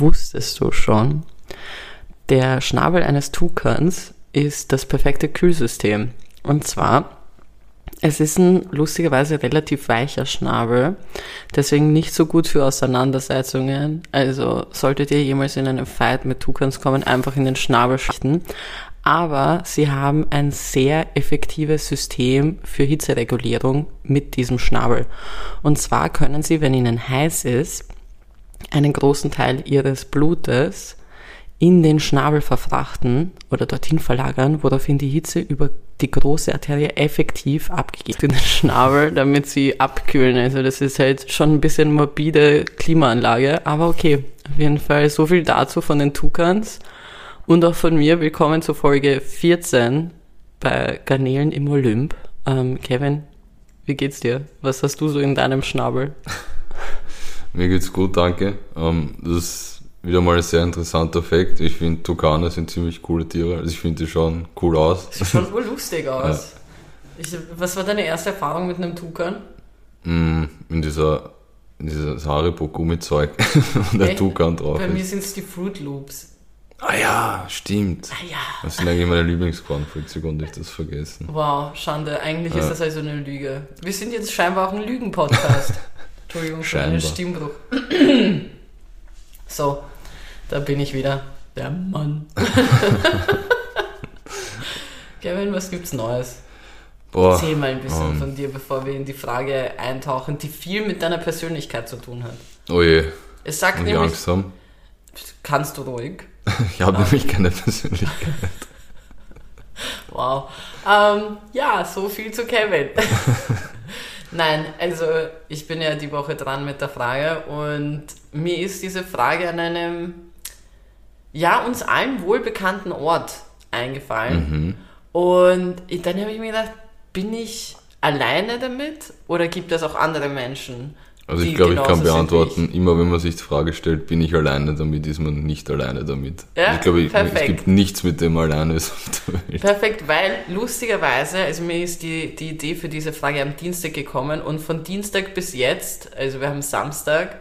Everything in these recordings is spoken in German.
wusstest du schon, der Schnabel eines Tukans ist das perfekte Kühlsystem. Und zwar, es ist ein lustigerweise relativ weicher Schnabel, deswegen nicht so gut für Auseinandersetzungen. Also solltet ihr jemals in einen Fight mit Tukans kommen, einfach in den Schnabel schichten. Aber sie haben ein sehr effektives System für Hitzeregulierung mit diesem Schnabel. Und zwar können sie, wenn ihnen heiß ist, einen großen Teil ihres Blutes in den Schnabel verfrachten oder dorthin verlagern, woraufhin die Hitze über die große Arterie effektiv abgegeben in den Schnabel, damit sie abkühlen. Also das ist halt schon ein bisschen morbide Klimaanlage, aber okay. Auf jeden Fall so viel dazu von den Tukans und auch von mir. Willkommen zur Folge 14 bei Garnelen im Olymp. Ähm, Kevin, wie geht's dir? Was hast du so in deinem Schnabel? Mir geht's gut, danke. Ähm, das wieder mal ein sehr interessanter Fakt. Ich finde, Tukane sind ziemlich coole Tiere. Also ich finde, die schauen cool aus. Sieht schon wohl lustig aus. Ja. Ich, was war deine erste Erfahrung mit einem Tukan? Mm, in dieser, dieses Haribo-Gummizeug, wo der Tukan drauf Bei ist. mir sind es die Fruit Loops. Ah ja, stimmt. Ah ja. Das sind eigentlich meine Lieblingscornflakes, konnte ich das vergessen. Wow, Schande. Eigentlich ja. ist das also eine Lüge. Wir sind jetzt scheinbar auch ein Lügen-Podcast. Entschuldigung für den Stimmbruch. so, da bin ich wieder. Der Mann. Kevin, was gibt's Neues? Boah, Erzähl mal ein bisschen um, von dir, bevor wir in die Frage eintauchen, die viel mit deiner Persönlichkeit zu tun hat. Oh je. Es sagt nämlich, Angst haben? Kannst du ruhig. ich habe nämlich keine Persönlichkeit. wow. Ähm, ja, so viel zu Kevin. Nein, also ich bin ja die Woche dran mit der Frage und mir ist diese Frage an einem ja, uns allen wohlbekannten Ort eingefallen. Mhm. Und dann habe ich mir gedacht, bin ich alleine damit oder gibt es auch andere Menschen? Also ich glaube, ich kann beantworten, ich. immer wenn man sich die Frage stellt, bin ich alleine damit, ist man nicht alleine damit. Ja, ich glaube, es gibt nichts, mit dem man alleine ist auf der Welt. Perfekt, weil lustigerweise, also mir ist die, die Idee für diese Frage am Dienstag gekommen und von Dienstag bis jetzt, also wir haben Samstag,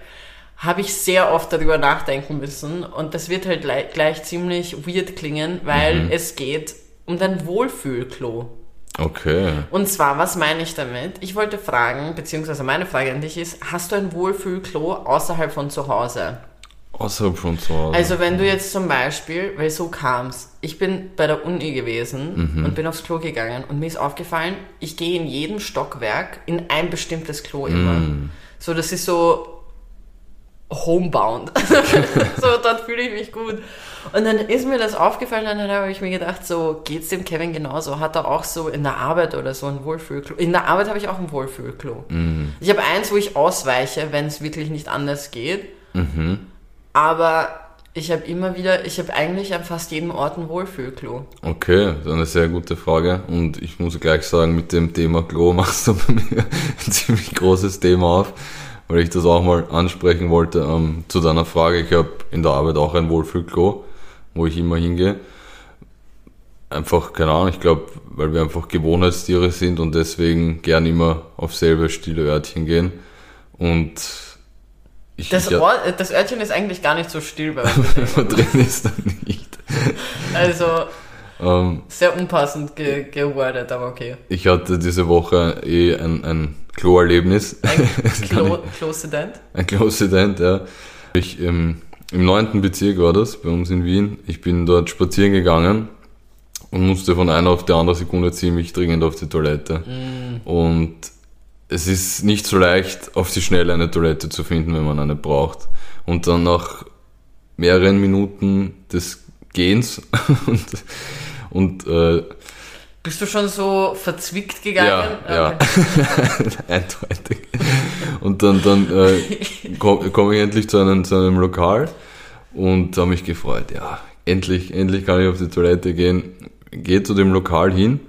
habe ich sehr oft darüber nachdenken müssen und das wird halt gleich, gleich ziemlich weird klingen, weil mhm. es geht um dein Wohlfühlklo. Okay. Und zwar, was meine ich damit? Ich wollte fragen, beziehungsweise meine Frage an dich ist, hast du ein Wohlfühlklo außerhalb von zu Hause? Außerhalb von zu Hause. Also wenn du jetzt zum Beispiel, weil so kam's, ich bin bei der Uni gewesen mhm. und bin aufs Klo gegangen und mir ist aufgefallen, ich gehe in jedem Stockwerk in ein bestimmtes Klo immer. Mhm. So, das ist so homebound. so, dort fühle ich mich gut. Und dann ist mir das aufgefallen und dann habe ich mir gedacht, so geht's dem Kevin genauso? Hat er auch so in der Arbeit oder so ein Wohlfühlklo? In der Arbeit habe ich auch ein Wohlfühlklo. Mhm. Ich habe eins, wo ich ausweiche, wenn es wirklich nicht anders geht. Mhm. Aber ich habe immer wieder, ich habe eigentlich an fast jedem Ort ein Wohlfühlklo. Okay, das ist eine sehr gute Frage. Und ich muss gleich sagen, mit dem Thema Klo machst du bei mir ein ziemlich großes Thema auf weil ich das auch mal ansprechen wollte ähm, zu deiner Frage. Ich habe in der Arbeit auch ein Wohlfühlklo, wo ich immer hingehe. Einfach, keine Ahnung, ich glaube, weil wir einfach Gewohnheitstiere sind und deswegen gern immer auf selbe stille Örtchen gehen. Und ich, das, ja, Ort, das Örtchen ist eigentlich gar nicht so still bei uns. wenn man drin ist, dann nicht. Also, ähm, sehr unpassend ge gewordet, aber okay. Ich hatte diese Woche eh ein, ein Klo-Erlebnis. Ein Klo-Sedent? Ein Klo-Sedent, ja. Ich, ähm, Im neunten Bezirk war das, bei uns in Wien. Ich bin dort spazieren gegangen und musste von einer auf die andere Sekunde ziemlich dringend auf die Toilette. Mm. Und es ist nicht so leicht, auf die Schnelle eine Toilette zu finden, wenn man eine braucht. Und dann nach mehreren Minuten des Gehens und, und äh, bist du schon so verzwickt gegangen? Ja, okay. ja. eindeutig. Und dann, dann äh, komme komm ich endlich zu einem, zu einem Lokal und habe mich gefreut, ja, endlich, endlich kann ich auf die Toilette gehen. Gehe zu dem Lokal hin,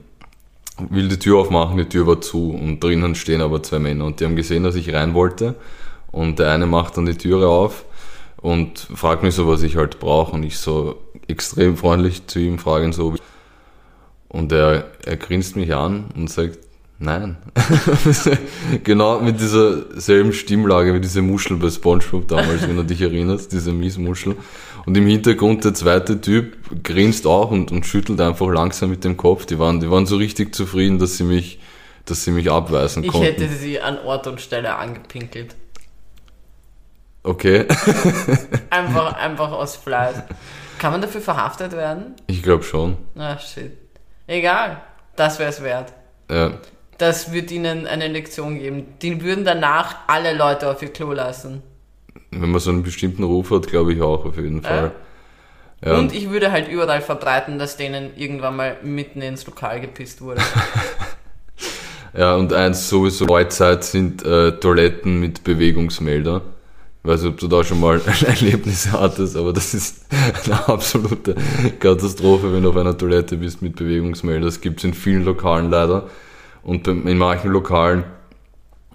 will die Tür aufmachen, die Tür war zu und drinnen stehen aber zwei Männer und die haben gesehen, dass ich rein wollte und der eine macht dann die Türe auf und fragt mich so, was ich halt brauche und ich so extrem freundlich zu ihm fragen so, und er, er grinst mich an und sagt, Nein. genau mit dieser selben Stimmlage wie diese Muschel bei Spongebob damals, wenn du dich erinnerst, diese Miesmuschel. Und im Hintergrund der zweite Typ grinst auch und, und schüttelt einfach langsam mit dem Kopf. Die waren, die waren so richtig zufrieden, dass sie mich, dass sie mich abweisen Ich konnten. hätte sie an Ort und Stelle angepinkelt. Okay, Einfach, einfach aus Fleiß. Kann man dafür verhaftet werden? ich glaube schon. Na, shit. Egal. Das wäre es wert. Ja. Das wird ihnen eine Lektion geben. Die würden danach alle Leute auf ihr Klo lassen. Wenn man so einen bestimmten Ruf hat, glaube ich auch auf jeden Fall. Ja. Und ich würde halt überall verbreiten, dass denen irgendwann mal mitten ins Lokal gepisst wurde. Ja, und eins sowieso Neuzeit sind äh, Toiletten mit Bewegungsmelder. Ich weiß nicht, ob du da schon mal Erlebnisse hattest, aber das ist eine absolute Katastrophe, wenn du auf einer Toilette bist mit Bewegungsmelder. Das gibt's in vielen Lokalen leider. Und in manchen Lokalen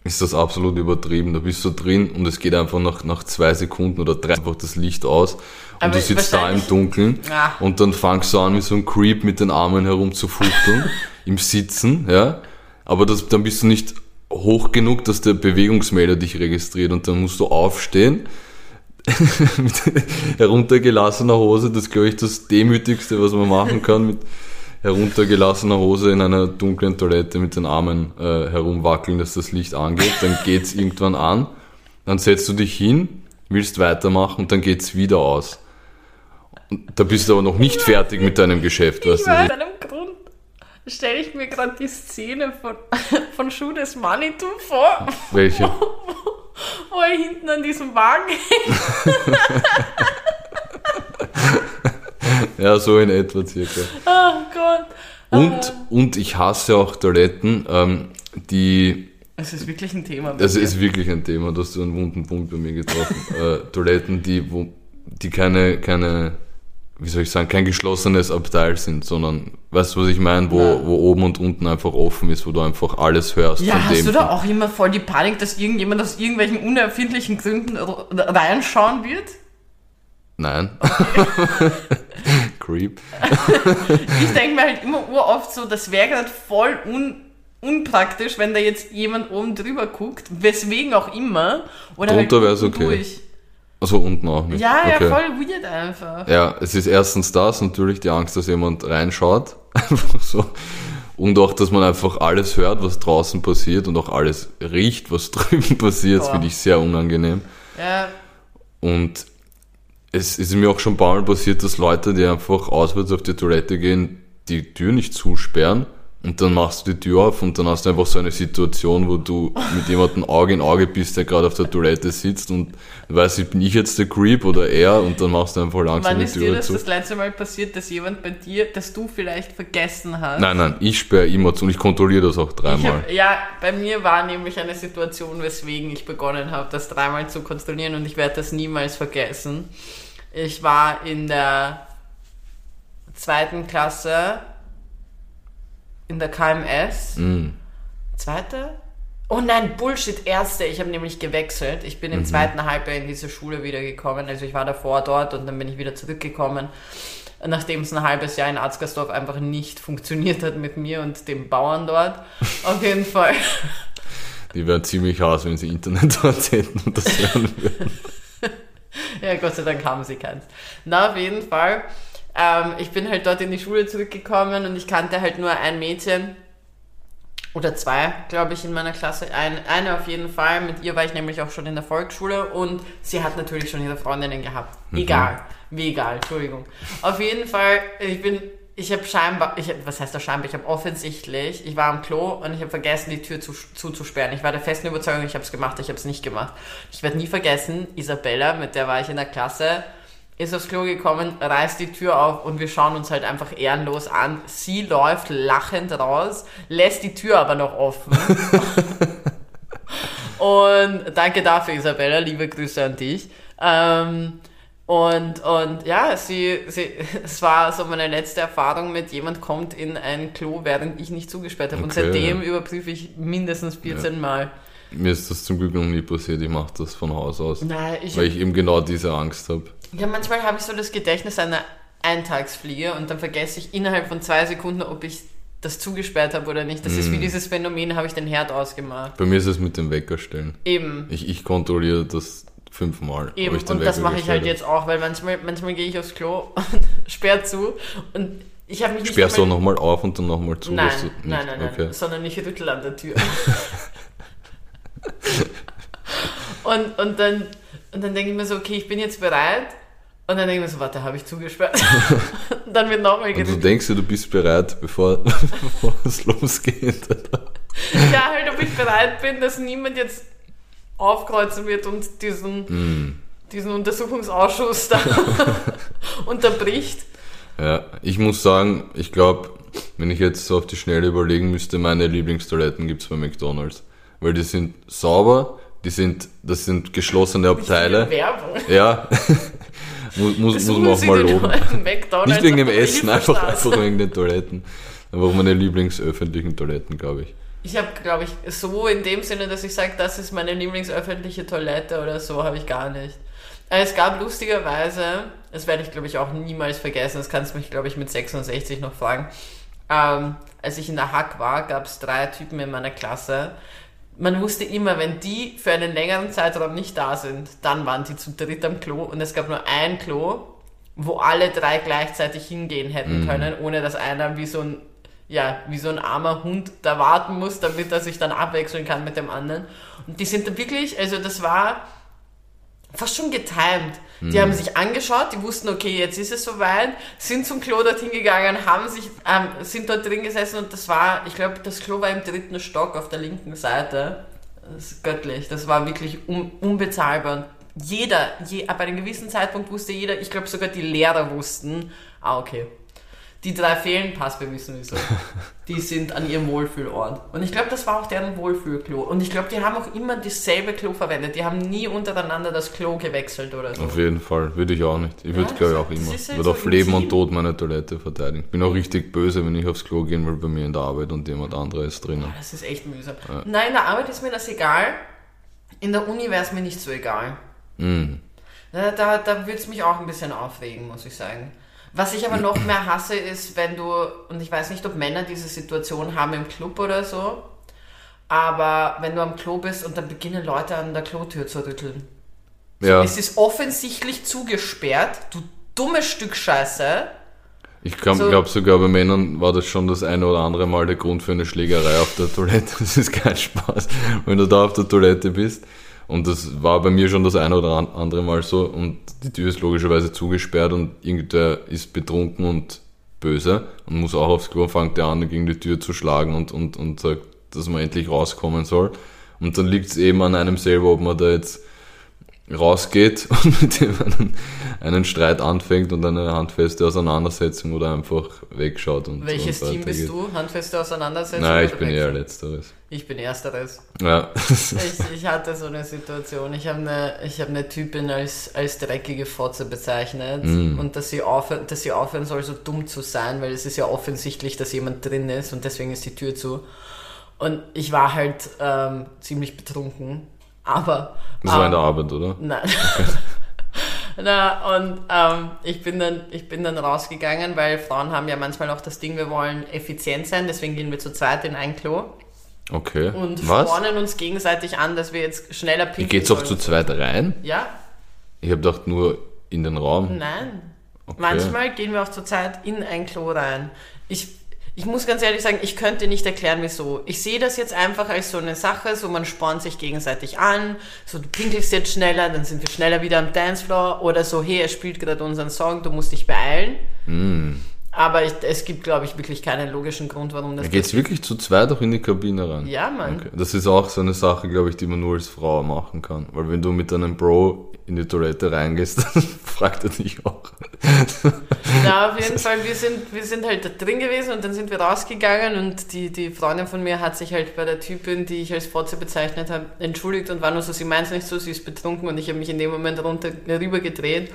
ist das absolut übertrieben. Da bist du drin und es geht einfach nach, nach zwei Sekunden oder drei einfach das Licht aus. Und Aber du sitzt da im Dunkeln Ah. und dann fangst du an, wie so ein Creep mit den Armen herumzufuchteln, im Sitzen, ja. Aber das, dann bist du nicht hoch genug, dass der Bewegungsmelder dich registriert und dann musst du aufstehen mit heruntergelassener Hose. Das ist, glaube ich, das Demütigste, was man machen kann, mit heruntergelassener Hose in einer dunklen Toilette mit den Armen äh, herumwackeln, dass das Licht angeht. Dann geht's irgendwann an. Dann setzt du dich hin, willst weitermachen und dann geht's wieder aus. Und da bist du aber noch nicht fertig mit deinem Geschäft, weißt du. Aus einem Grund stelle ich mir gerade die Szene von, von Schuh des Manitou vor, Welche? wo er hinten an diesem Wagen hängt. Ja, so in etwa circa. Oh Gott. Und, und ich hasse auch Toiletten, ähm, die, Es ist wirklich ein Thema. dir. ist wirklich ein Thema, da hast du einen wunden Punkt bei mir getroffen. äh, Toiletten, die, wo, die keine, keine, wie soll ich sagen, kein geschlossenes Abteil sind, sondern, weißt du, was ich meine, wo, Ja. wo oben und unten einfach offen ist, wo du einfach alles hörst ja, hast du da auch immer voll die Panik, dass irgendjemand aus irgendwelchen unerfindlichen Gründen reinschauen wird? Nein. Creep. Ich denke mir halt immer uroft so, das wäre gerade voll un unpraktisch, wenn da jetzt jemand oben drüber guckt, weswegen auch immer. Oder Drunter halt wär's unten okay. durch. Also unten auch nicht. Ja, okay. ja, voll weird einfach. Ja, es ist erstens das, natürlich die Angst, dass jemand reinschaut. Einfach so. Und auch, dass man einfach alles hört, was draußen passiert und auch alles riecht, was drüben passiert. Finde ich sehr unangenehm. Ja, Und es ist mir auch schon ein paar Mal passiert, dass Leute, die einfach auswärts auf die Toilette gehen, die Tür nicht zusperren und dann machst du die Tür auf und dann hast du einfach so eine Situation, wo du mit jemandem Auge in Auge bist, der gerade auf der Toilette sitzt und weiß nicht, bin ich jetzt der Creep oder er und dann machst du einfach langsam wann die ist dir Tür das zu. das letzte Mal passiert, dass jemand bei dir, dass du vielleicht vergessen hast? Nein, nein, ich sperre immer zu und ich kontrolliere das auch Ich dreimal. hab, ja, bei mir war nämlich eine Situation, weswegen ich begonnen habe, das dreimal zu kontrollieren und ich werde das niemals vergessen. Ich war in der zweiten Klasse in der KMS. Mm. Zweite? Oh nein, Bullshit, erste. Ich habe nämlich gewechselt. Ich bin im zweiten Halbjahr in diese Schule wiedergekommen. Also ich war davor dort und dann bin ich wieder zurückgekommen. Nachdem es ein halbes Jahr in Arzgersdorf einfach nicht funktioniert hat mit mir und dem Bauern dort. Auf jeden Fall. Die wären ziemlich haß, wenn sie Internet dort hätten und das hören würden. Ja, Gott sei Dank haben sie keins. Na, auf jeden Fall. Ähm, ich bin halt dort in die Schule zurückgekommen und ich kannte halt nur ein Mädchen oder zwei, glaube ich, in meiner Klasse. Ein, eine auf jeden Fall. Mit ihr war ich nämlich auch schon in der Volksschule und sie hat natürlich schon ihre Freundinnen gehabt. Egal. Wie egal, Entschuldigung. Auf jeden Fall, ich bin, ich habe scheinbar, ich hab, was heißt das scheinbar? Ich habe offensichtlich, ich war am Klo und ich habe vergessen, die Tür zu, zuzusperren. Ich war der festen Überzeugung, ich habe es gemacht, ich habe es nicht gemacht. Ich werde nie vergessen, Isabella, mit der war ich in der Klasse, ist aufs Klo gekommen, reißt die Tür auf und wir schauen uns halt einfach ehrenlos an. Sie läuft lachend raus, lässt die Tür aber noch offen. und danke dafür, Isabella, liebe Grüße an dich. Ähm, und, und ja, sie, sie, es war so meine letzte Erfahrung mit jemand kommt in ein Klo, während ich nicht zugesperrt habe. Und Okay, seitdem ja. überprüfe ich mindestens 14 Mal. Mir ist das zum Glück noch nie passiert, ich mache das von Haus aus. Nein, ich, Weil ich eben genau diese Angst habe. Ja, manchmal habe ich so das Gedächtnis einer Eintagsfliege und dann vergesse ich innerhalb von zwei Sekunden, ob ich das zugesperrt habe oder nicht. Das ist wie dieses Phänomen, habe ich den Herd ausgemacht. Bei mir ist es mit dem Wecker stellen. Eben. Ich, ich kontrolliere das fünfmal. Eben, ich den und das Wecker mache ich halt jetzt auch, weil manchmal, manchmal gehe ich aufs Klo und sperre zu und ich habe mich nicht Sperrst du nochmal auf und dann nochmal zu? Nein, nein, nein, nein, Okay. sondern ich rüttel an der Tür. und, und dann, und dann denke ich mir so, okay, ich bin jetzt bereit. Und dann denke ich mir so, warte, habe ich zugesperrt? dann wird nochmal Und du denkst dir, du bist bereit, bevor, bevor es losgeht. Ja, halt, ob ich bereit bin, dass niemand jetzt aufkreuzen wird und diesen, Hm. diesen Untersuchungsausschuss da unterbricht. Ja, ich muss sagen, ich glaube, wenn ich jetzt so auf die Schnelle überlegen müsste, meine Lieblingstoiletten gibt's bei McDonalds. Weil die sind sauber, die sind, das sind geschlossene Abteile. Werbung. Ja, muss, muss, muss man auch mal loben. Nicht wegen dem Essen, einfach, einfach wegen den Toiletten. Einfach meine Lieblingsöffentlichen Toiletten, glaube ich. Ich habe, glaube ich, so in dem Sinne, dass ich sage, das ist meine Lieblingsöffentliche Toilette oder so, habe ich gar nicht. Äh, Es gab lustigerweise, das werde ich, glaube ich, auch niemals vergessen, das kannst du mich, glaube ich, mit 66 noch fragen. Ähm, als ich in der Hack war, gab es drei Typen in meiner Klasse. Man wusste immer, wenn die für einen längeren Zeitraum nicht da sind, dann waren die zu dritt am Klo und es gab nur ein Klo, wo alle drei gleichzeitig hingehen hätten können, ohne dass einer wie so ein ja, wie so ein armer Hund da warten muss, damit er sich dann abwechseln kann mit dem anderen. Und die sind da wirklich, also das war fast schon getimed. Die haben sich angeschaut, die wussten, okay, jetzt ist es soweit, sind zum Klo dorthin gegangen, haben sich, ähm, sind dort drin gesessen und das war, ich glaube, das Klo war im dritten Stock auf der linken Seite. Das ist göttlich, das war wirklich un unbezahlbar. Und jeder, je, ab einem gewissen Zeitpunkt wusste jeder, ich glaube sogar die Lehrer wussten, ah, okay, die drei fehlen, passt, wir wissen wieso. Die sind an ihrem Wohlfühlort. Und ich glaube, das war auch deren Wohlfühlklo. Und ich glaube, die haben auch immer dasselbe Klo verwendet. Die haben nie untereinander das Klo gewechselt oder so. Auf jeden Fall, würde ich auch nicht. Ich würde, Ja, glaube ich, auch immer. ist halt würde so auf Leben und. Tod meine Toilette verteidigen. Ich bin auch richtig böse, wenn ich aufs Klo gehen will bei mir in der Arbeit und jemand anderer ist drinnen. Das ist echt mühsam. Nein, in der Arbeit ist mir das egal. In der Uni wäre es mir nicht so egal. Mm. Da, da, da würde es mich auch ein bisschen aufregen, muss ich sagen. Was ich aber noch mehr hasse, ist, wenn du, und ich weiß nicht, ob Männer diese Situation haben im Club oder so, aber wenn du am Klo bist und dann beginnen Leute an der Klotür zu rütteln. Ja, Es ist offensichtlich zugesperrt, du dummes Stück Scheiße. ich glaube so- glaub sogar bei Männern war das schon das eine oder andere Mal der Grund für eine Schlägerei auf der Toilette. Das ist kein Spaß, wenn du da auf der Toilette bist. Und das war bei mir schon das eine oder an- andere Mal so. Und die Tür ist logischerweise zugesperrt und irgendwer ist betrunken und böse und muss auch aufs Klo, fängt er an, gegen die Tür zu schlagen und, und, und sagt, dass man endlich rauskommen soll. Und dann liegt es eben an einem selber, ob man da jetzt rausgeht und mit dem einen, einen Streit anfängt und eine handfeste Auseinandersetzung oder einfach wegschaut. Und, Welches und Team bist weitergeht. du? Handfeste Auseinandersetzung? Nein, ich bin eher letzteres. Ich bin Ersteres. Ja. Ich, ich hatte so eine Situation. Ich habe eine, ich habe eine Typin als, als dreckige Fotze bezeichnet Mm. und dass sie, aufhören, dass sie aufhören soll, so dumm zu sein, weil es ist ja offensichtlich, dass jemand drin ist und deswegen ist die Tür zu. Und ich war halt ähm, ziemlich betrunken, aber Das war in ähm, der Arbeit, oder? Nein. Na, und ähm, ich, bin dann, ich bin dann rausgegangen, weil Frauen haben ja manchmal auch das Ding, wir wollen effizient sein, deswegen gehen wir zu zweit in ein Klo Okay. und Was? spornen uns gegenseitig an, dass wir jetzt schneller pinkeln geht's auch zu zweit rein? Ja, Ich habe gedacht, nur in den Raum. nein. Okay. Manchmal gehen wir auch zur Zeit in ein Klo rein. Ich, ich muss ganz ehrlich sagen, ich könnte nicht erklären, wieso. Ich sehe das jetzt einfach als so eine Sache, so man spornt sich gegenseitig an, so du pinkelst jetzt schneller, dann sind wir schneller wieder am Dancefloor oder so, hey, er spielt gerade unseren Song, du musst dich beeilen. Mm. Aber ich, es gibt, glaube ich, wirklich keinen logischen Grund, warum das Da geht's wirklich zu zweit auch in die Kabine rein? Ja, Mann. Okay. Das ist auch so eine Sache, glaube ich, die man nur als Frau machen kann. Weil wenn du mit einem Bro in die Toilette reingehst, dann fragt er dich auch. Na, auf jeden Fall, wir sind, wir sind halt da drin gewesen und dann sind wir rausgegangen und die, die Freundin von mir hat sich halt bei der Typin, die ich als Fotze bezeichnet habe, entschuldigt und war nur so, sie meint nicht so, sie ist betrunken und ich habe mich in dem Moment runter, rüber gedreht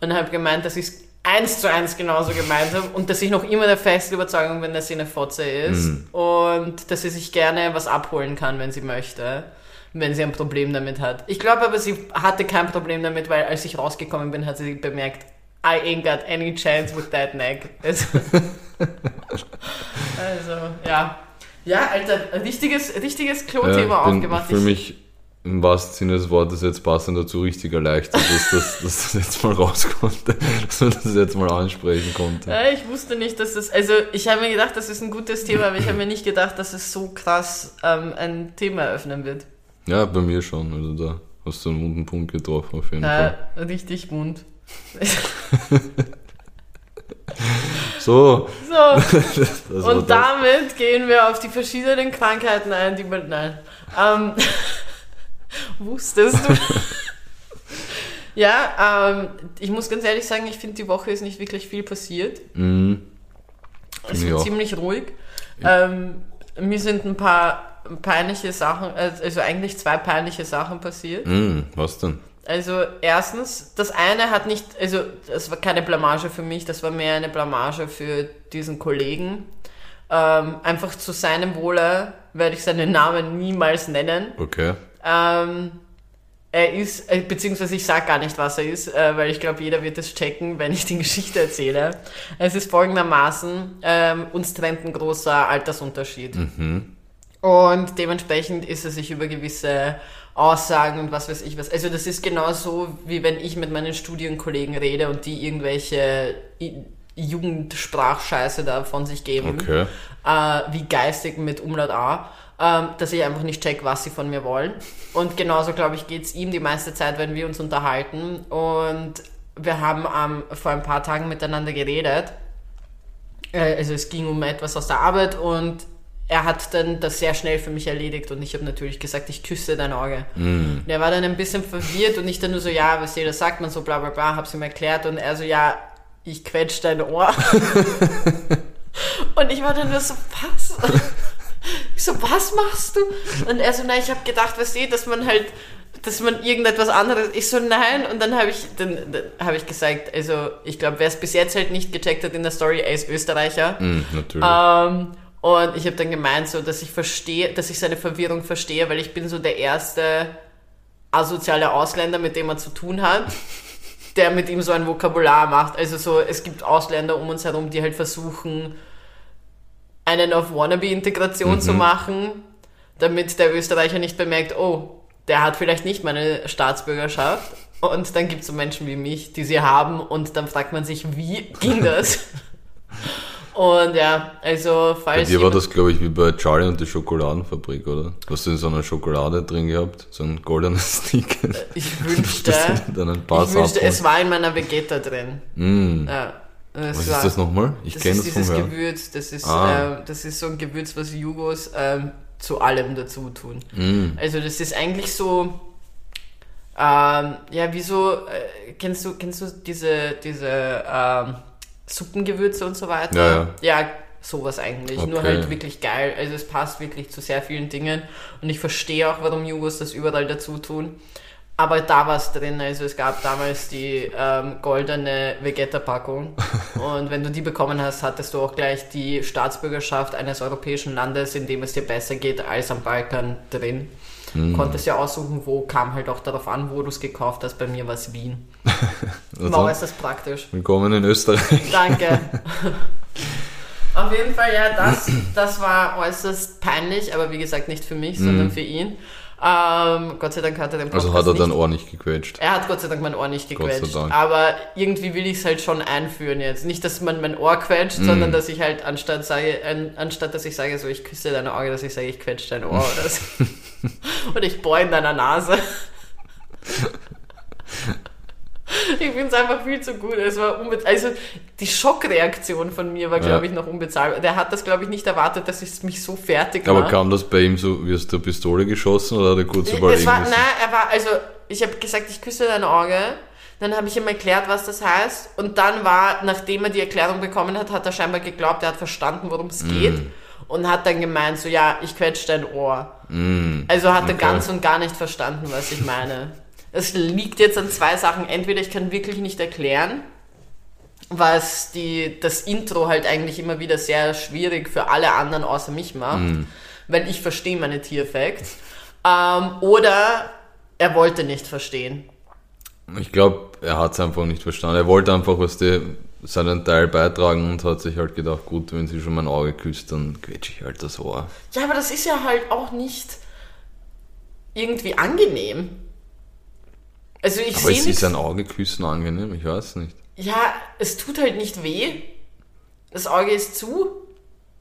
und habe gemeint, dass ich es eins zu eins genauso gemeint habe und dass ich noch immer der festen Überzeugung bin, dass sie eine Fotze ist und dass sie sich gerne was abholen kann, wenn sie möchte. Wenn sie ein Problem damit hat. Ich glaube aber, sie hatte kein Problem damit, weil als ich rausgekommen bin, hat sie bemerkt, I ain't got any chance with that neck. Also, Also, ja. Ja, Alter, ein richtiges, richtiges Klo-Thema bin- aufgemacht. Ich fühle Ich- mich im wahrsten Sinne des Wortes jetzt passend dazu richtig erleichtert, dass das, dass das jetzt mal raus konnte, dass man das jetzt mal ansprechen konnte. Ja, ich wusste nicht, dass das. Also, ich habe mir gedacht, das ist ein gutes Thema, aber ich habe mir nicht gedacht, dass es so krass ähm, ein Thema eröffnen wird. Ja, bei mir schon. Also da hast du einen wunden Punkt getroffen auf jeden Äh, Fall. richtig bunt. So, So, und damit gehen wir auf die verschiedenen Krankheiten ein, die man. Nein. Ähm, wusstest du? ja, ähm, ich muss ganz ehrlich sagen, ich finde, die Woche ist nicht wirklich viel passiert. Mhm. Es war ziemlich ruhig. Ähm, mir sind ein paar peinliche Sachen, also eigentlich zwei peinliche Sachen passiert. Mhm, was denn? Also erstens, das eine hat nicht, also das war keine Blamage für mich, das war mehr eine Blamage für diesen Kollegen. Ähm, einfach zu seinem Wohle werde ich seinen Namen niemals nennen. Okay. Ähm, er ist, äh, beziehungsweise ich sag gar nicht, was er ist, äh, weil ich glaube, jeder wird es checken, wenn ich die Geschichte erzähle. Es ist folgendermaßen, ähm, uns trennt ein großer Altersunterschied. Und dementsprechend ist er sich über gewisse Aussagen und was weiß ich was. Also das ist genauso, wie wenn ich mit meinen Studienkollegen rede und die irgendwelche Jugendsprachscheiße da von sich geben Okay. äh, wie geistig mit Umlaut A, ähm, dass ich einfach nicht check, was sie von mir wollen. Und genauso, glaube ich, geht's ihm die meiste Zeit, wenn wir uns unterhalten. Und wir haben ähm, vor ein paar Tagen miteinander geredet. Äh, also es ging um etwas aus der Arbeit und er hat dann das sehr schnell für mich erledigt und ich habe natürlich gesagt, ich küsse dein Auge. Und er war dann ein bisschen verwirrt und ich dann nur so, ja, was das sagt man so, bla bla bla, hab's ihm erklärt und er so, ja, ich quetsch dein Ohr. Und ich war dann nur so, was? Ich so, was machst du? Und er so, nein, ich habe gedacht, was du, dass man halt, dass man irgendetwas anderes. Ich so, nein. Und dann habe ich, dann, dann habe ich gesagt, also ich glaube, wer es bis jetzt halt nicht gecheckt hat in der Story, er ist Österreicher. Mhm, natürlich. Ähm, und ich habe dann gemeint, so, dass ich verstehe, dass ich seine Verwirrung verstehe, weil ich bin so der erste asoziale Ausländer, mit dem er zu tun hat, der mit ihm so ein Vokabular macht. Also so, es gibt Ausländer um uns herum, die halt versuchen, einen auf Wannabe-Integration zu machen, damit der Österreicher nicht bemerkt, oh, der hat vielleicht nicht meine Staatsbürgerschaft. Und dann gibt es so Menschen wie mich, die sie haben und dann fragt man sich, wie ging das? Und ja, also Bei falls dir war das, glaube ich, wie bei Charlie und die Schokoladenfabrik, oder? Hast du in so einer Schokolade drin gehabt? So ein goldenes Sneaker? ich wünschte, ich wünschte, es war in meiner Vegeta drin. Mm. Ja, es Was war- ist das nochmal? Ich Das kenne ist das vom dieses Hören. Gewürz, das ist, Ah. ähm, das ist so ein Gewürz, was Jugos ähm, zu allem dazu tun. Mm. Also das ist eigentlich so, ähm, ja, wie so, äh, kennst du, kennst du diese, diese ähm, Suppengewürze und so weiter? Ja, ja. Ja, sowas eigentlich. Nur Okay. halt wirklich geil. Also es passt wirklich zu sehr vielen Dingen. Und ich verstehe auch, warum Jugos das überall dazu tun. Aber da war es drin, also es gab damals die ähm, goldene Vegeta-Packung und wenn du die bekommen hast, hattest du auch gleich die Staatsbürgerschaft eines europäischen Landes, in dem es dir besser geht als am Balkan drin. Konntest ja aussuchen, wo, kam halt auch darauf an, wo du es gekauft hast. Bei mir war es Wien. Also, Wow, ist das praktisch. willkommen in Österreich. Danke. Auf jeden Fall, ja, das, das war äußerst peinlich, aber wie gesagt nicht für mich, sondern für ihn. Ähm, Gott sei Dank hat er den Podcast Also hat er dein Ohr nicht gequetscht. er hat Gott sei Dank mein Ohr nicht gequetscht. Aber irgendwie will ich es halt schon einführen jetzt. Nicht, dass man mein Ohr quetscht, Mhm. sondern dass ich halt anstatt sage, an, anstatt dass ich sage, so ich küsse deine Auge, dass ich sage, ich quetsche dein Ohr oder so. oder ich bohr in deiner Nase. Ich finde es einfach viel zu gut. Es war also die Schockreaktion von mir war, glaube Ja. ich, noch unbezahlbar. Der hat das, glaube ich, nicht erwartet, dass es mich so fertig Aber macht. kam das bei ihm so, wie aus der Pistole geschossen oder hat er kurz war, müssen? nein, er war, also, ich habe gesagt, ich küsse dein Auge. Dann habe ich ihm erklärt, was das heißt. Und dann war, nachdem er die Erklärung bekommen hat, hat er scheinbar geglaubt, er hat verstanden, worum es geht. Und hat dann gemeint, so, ja, ich quetsche dein Ohr. Also hat er okay. ganz und gar nicht verstanden, was ich meine. Es liegt jetzt an zwei Sachen. Entweder ich kann wirklich nicht erklären, was die, das Intro halt eigentlich immer wieder sehr schwierig für alle anderen außer mich macht, weil ich verstehe meine Tierfacts. Ähm, oder er wollte nicht verstehen. Ich glaube, er hat es einfach nicht verstanden. Er wollte einfach, was der seinen Teil beitragen und hat sich halt gedacht, gut, wenn sie schon mein Auge küsst, dann quetsche ich halt das Ohr. Ja, aber das ist ja halt auch nicht irgendwie angenehm. Also ich Aber sehe es ist ein Auge küssen angenehm, ich weiß nicht. Ja, es tut halt nicht weh. Das Auge ist zu.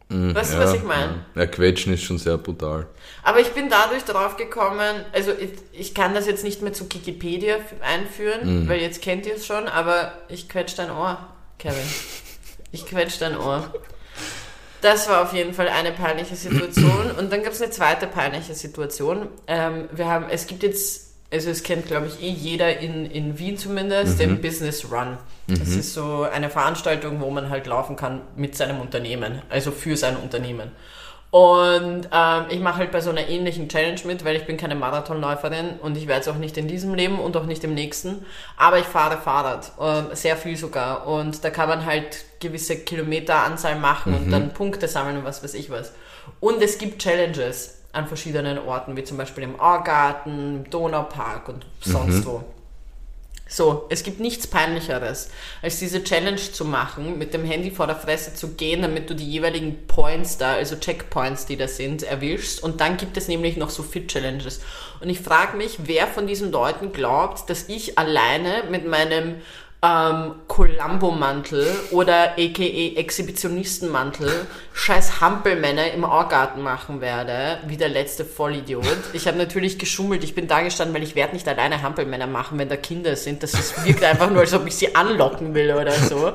Mhm, Weißt du, ja, was ich meine? Ja. ja, quetschen ist schon sehr brutal. Aber ich bin dadurch drauf gekommen, also ich, ich kann das jetzt nicht mehr zu Wikipedia einführen, weil jetzt kennt ihr es schon, aber ich quetsch dein Ohr, Kevin. Ich quetsch dein Ohr. Das war auf jeden Fall eine peinliche Situation. Und dann gab es eine zweite peinliche Situation. Ähm, wir haben, es gibt jetzt, also es kennt glaube ich eh jeder in, in Wien zumindest, den Business Run. Das ist so eine Veranstaltung, wo man halt laufen kann mit seinem Unternehmen, also für sein Unternehmen. Und ähm, ich mache halt bei so einer ähnlichen Challenge mit, weil ich bin keine Marathonläuferin und ich werde es auch nicht in diesem Leben und auch nicht im nächsten. Aber ich fahre Fahrrad, ähm, sehr viel sogar. Und da kann man halt gewisse Kilometeranzahl machen und dann Punkte sammeln und was weiß ich was. Und es gibt Challenges an verschiedenen Orten, wie zum Beispiel im Augarten, im Donaupark und sonst wo. So, es gibt nichts Peinlicheres, als diese Challenge zu machen, mit dem Handy vor der Fresse zu gehen, damit du die jeweiligen Points da, also Checkpoints, die da sind, erwischst. Und dann gibt es nämlich noch so Fit-Challenges. Und ich frage mich, wer von diesen Leuten glaubt, dass ich alleine mit meinem ähm, Columbo-Mantel oder aka Exhibitionistenmantel scheiß Hampelmänner im Augarten machen werde, wie der letzte Vollidiot. Ich habe natürlich geschummelt, ich bin da gestanden, weil ich werde nicht alleine Hampelmänner machen, wenn da Kinder sind. Das ist, wirkt einfach nur, als ob ich sie anlocken will oder so.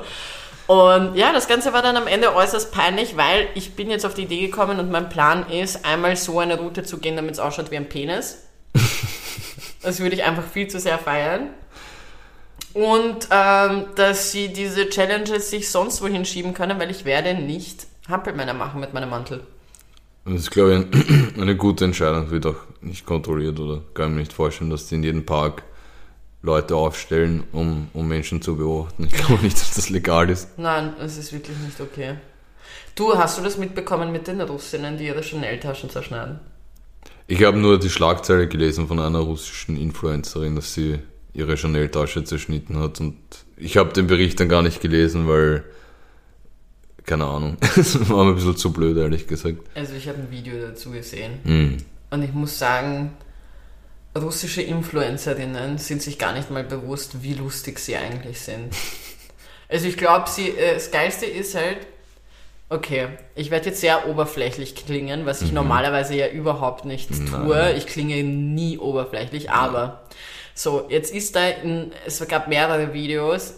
Und ja, das Ganze war dann am Ende äußerst peinlich, weil ich bin jetzt auf die Idee gekommen und mein Plan ist, einmal so eine Route zu gehen, damit es ausschaut wie ein Penis. Das würde ich einfach viel zu sehr feiern. Und ähm, dass sie diese Challenges sich sonst wohin schieben können, weil ich werde nicht Hampelmänner machen mit meinem Mantel. Das ist, glaube ich, ein, eine gute Entscheidung, wird auch nicht kontrolliert oder kann mir nicht vorstellen, dass die in jedem Park Leute aufstellen, um, um Menschen zu beobachten. Ich glaube nicht, dass das legal ist. Nein, es ist wirklich nicht okay. Du, hast du das mitbekommen mit den Russinnen, die ihre Chanel-Taschen zerschneiden? Ich habe nur die Schlagzeile gelesen von einer russischen Influencerin, dass sie ihre Chanel-Tasche zerschnitten hat und ich habe den Bericht dann gar nicht gelesen, weil keine Ahnung, das war mir ein bisschen zu blöd, ehrlich gesagt. Also ich habe ein Video dazu gesehen Hm. und ich muss sagen, russische Influencerinnen sind sich gar nicht mal bewusst, wie lustig sie eigentlich sind. Also ich glaube, sie äh, das Geilste ist halt, okay, ich werde jetzt sehr oberflächlich klingen, was ich normalerweise ja überhaupt nicht tue. Nein. Ich klinge nie oberflächlich, aber so, jetzt ist da, in, es gab mehrere Videos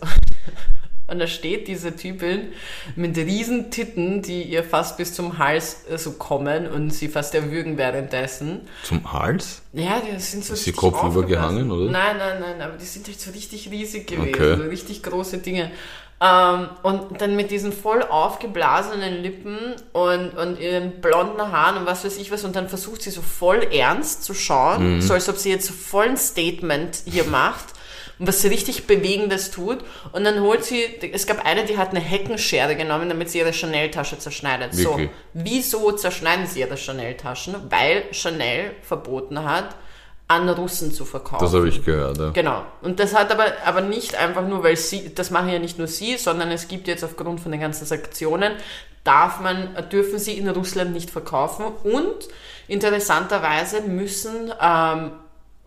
und da steht diese Typin mit riesen Titten, die ihr fast bis zum Hals äh, so kommen und sie fast erwürgen währenddessen. Zum Hals? Ja, die sind so Ist sie richtig kopfüber aufgeblasen. gehangen, oder? Nein, nein, nein, aber die sind halt so richtig riesig gewesen, Okay. so richtig große Dinge. Ähm, und dann mit diesen voll aufgeblasenen Lippen und, und ihren blonden Haaren und was weiß ich was und dann versucht sie so voll ernst zu schauen, Mhm. so als ob sie jetzt so voll ein Statement hier macht und was sie richtig Bewegendes tut und dann holt sie, es gab eine, die hat eine Heckenschere genommen, damit sie ihre Chanel-Tasche zerschneidet. So, Wirklich? wieso zerschneiden sie ihre Chanel-Taschen? Weil Chanel verboten hat, an Russen zu verkaufen. Das habe ich gehört, ja. Genau. Und das hat aber, aber nicht einfach nur, weil sie, das machen ja nicht nur sie, sondern es gibt jetzt aufgrund von den ganzen Sanktionen, darf man, dürfen sie in Russland nicht verkaufen und interessanterweise müssen ähm,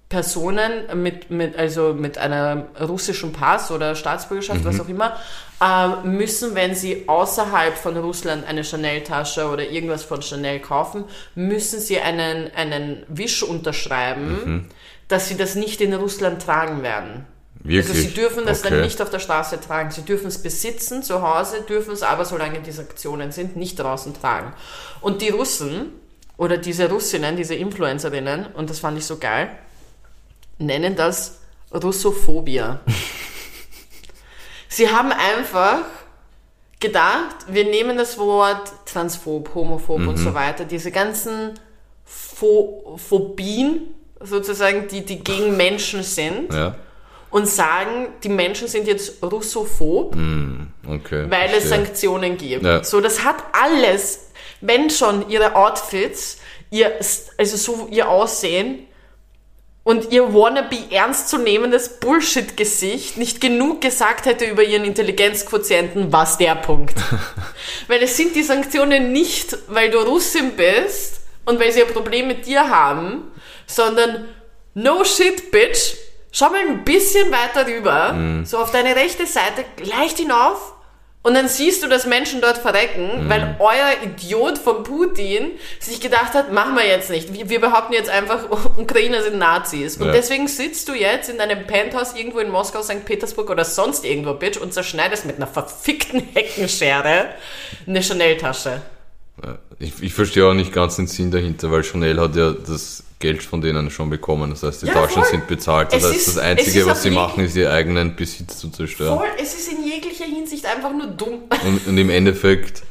Personen mit, mit, also mit einem russischen Pass oder Staatsbürgerschaft, was auch immer, müssen, wenn sie außerhalb von Russland eine Chanel-Tasche oder irgendwas von Chanel kaufen, müssen sie einen, einen Wisch unterschreiben, dass sie das nicht in Russland tragen werden. Wirklich? Also sie dürfen das okay. dann nicht auf der Straße tragen. Sie dürfen es besitzen zu Hause, dürfen es aber, solange die Sanktionen sind, nicht draußen tragen. Und die Russen oder diese Russinnen, diese Influencerinnen, und das fand ich so geil, nennen das Russophobia. sie haben einfach gedacht, wir nehmen das Wort transphob, homophob und so weiter, diese ganzen Pho Phobien sozusagen, die, die gegen Menschen sind Ja, und sagen, die Menschen sind jetzt russophob, okay. weil es verstehe. Sanktionen gibt. Ja. So, das hat alles, wenn schon ihre Outfits, ihr, also so ihr Aussehen, und ihr wannabe ernstzunehmendes Bullshit-Gesicht nicht genug gesagt hätte über ihren Intelligenzquotienten, was der Punkt. weil es sind die Sanktionen nicht, weil du Russin bist und weil sie ein Problem mit dir haben, sondern no shit, bitch. Schau mal ein bisschen weiter rüber, so auf deine rechte Seite, leicht hinauf und dann siehst du, dass Menschen dort verrecken, Mhm. weil euer Idiot von Putin sich gedacht hat, machen wir jetzt nicht. Wir, wir behaupten jetzt einfach, Ukrainer sind Nazis. Und Ja. deswegen sitzt du jetzt in deinem Penthouse irgendwo in Moskau, St. Petersburg oder sonst irgendwo, Bitch, und zerschneidest mit einer verfickten Heckenschere eine Chanel-Tasche. Ja, Ich, ich verstehe auch nicht ganz den Sinn dahinter, weil Chanel hat ja das Geld von denen schon bekommen. Das heißt, die Ja, Taschen voll. sind bezahlt. Das Es heißt, ist- das Einzige, was sie machen, ist ihr eigenen Besitz zu zerstören. Voll, es ist in jeglicher Hinsicht einfach nur dumm. Und, und im Endeffekt,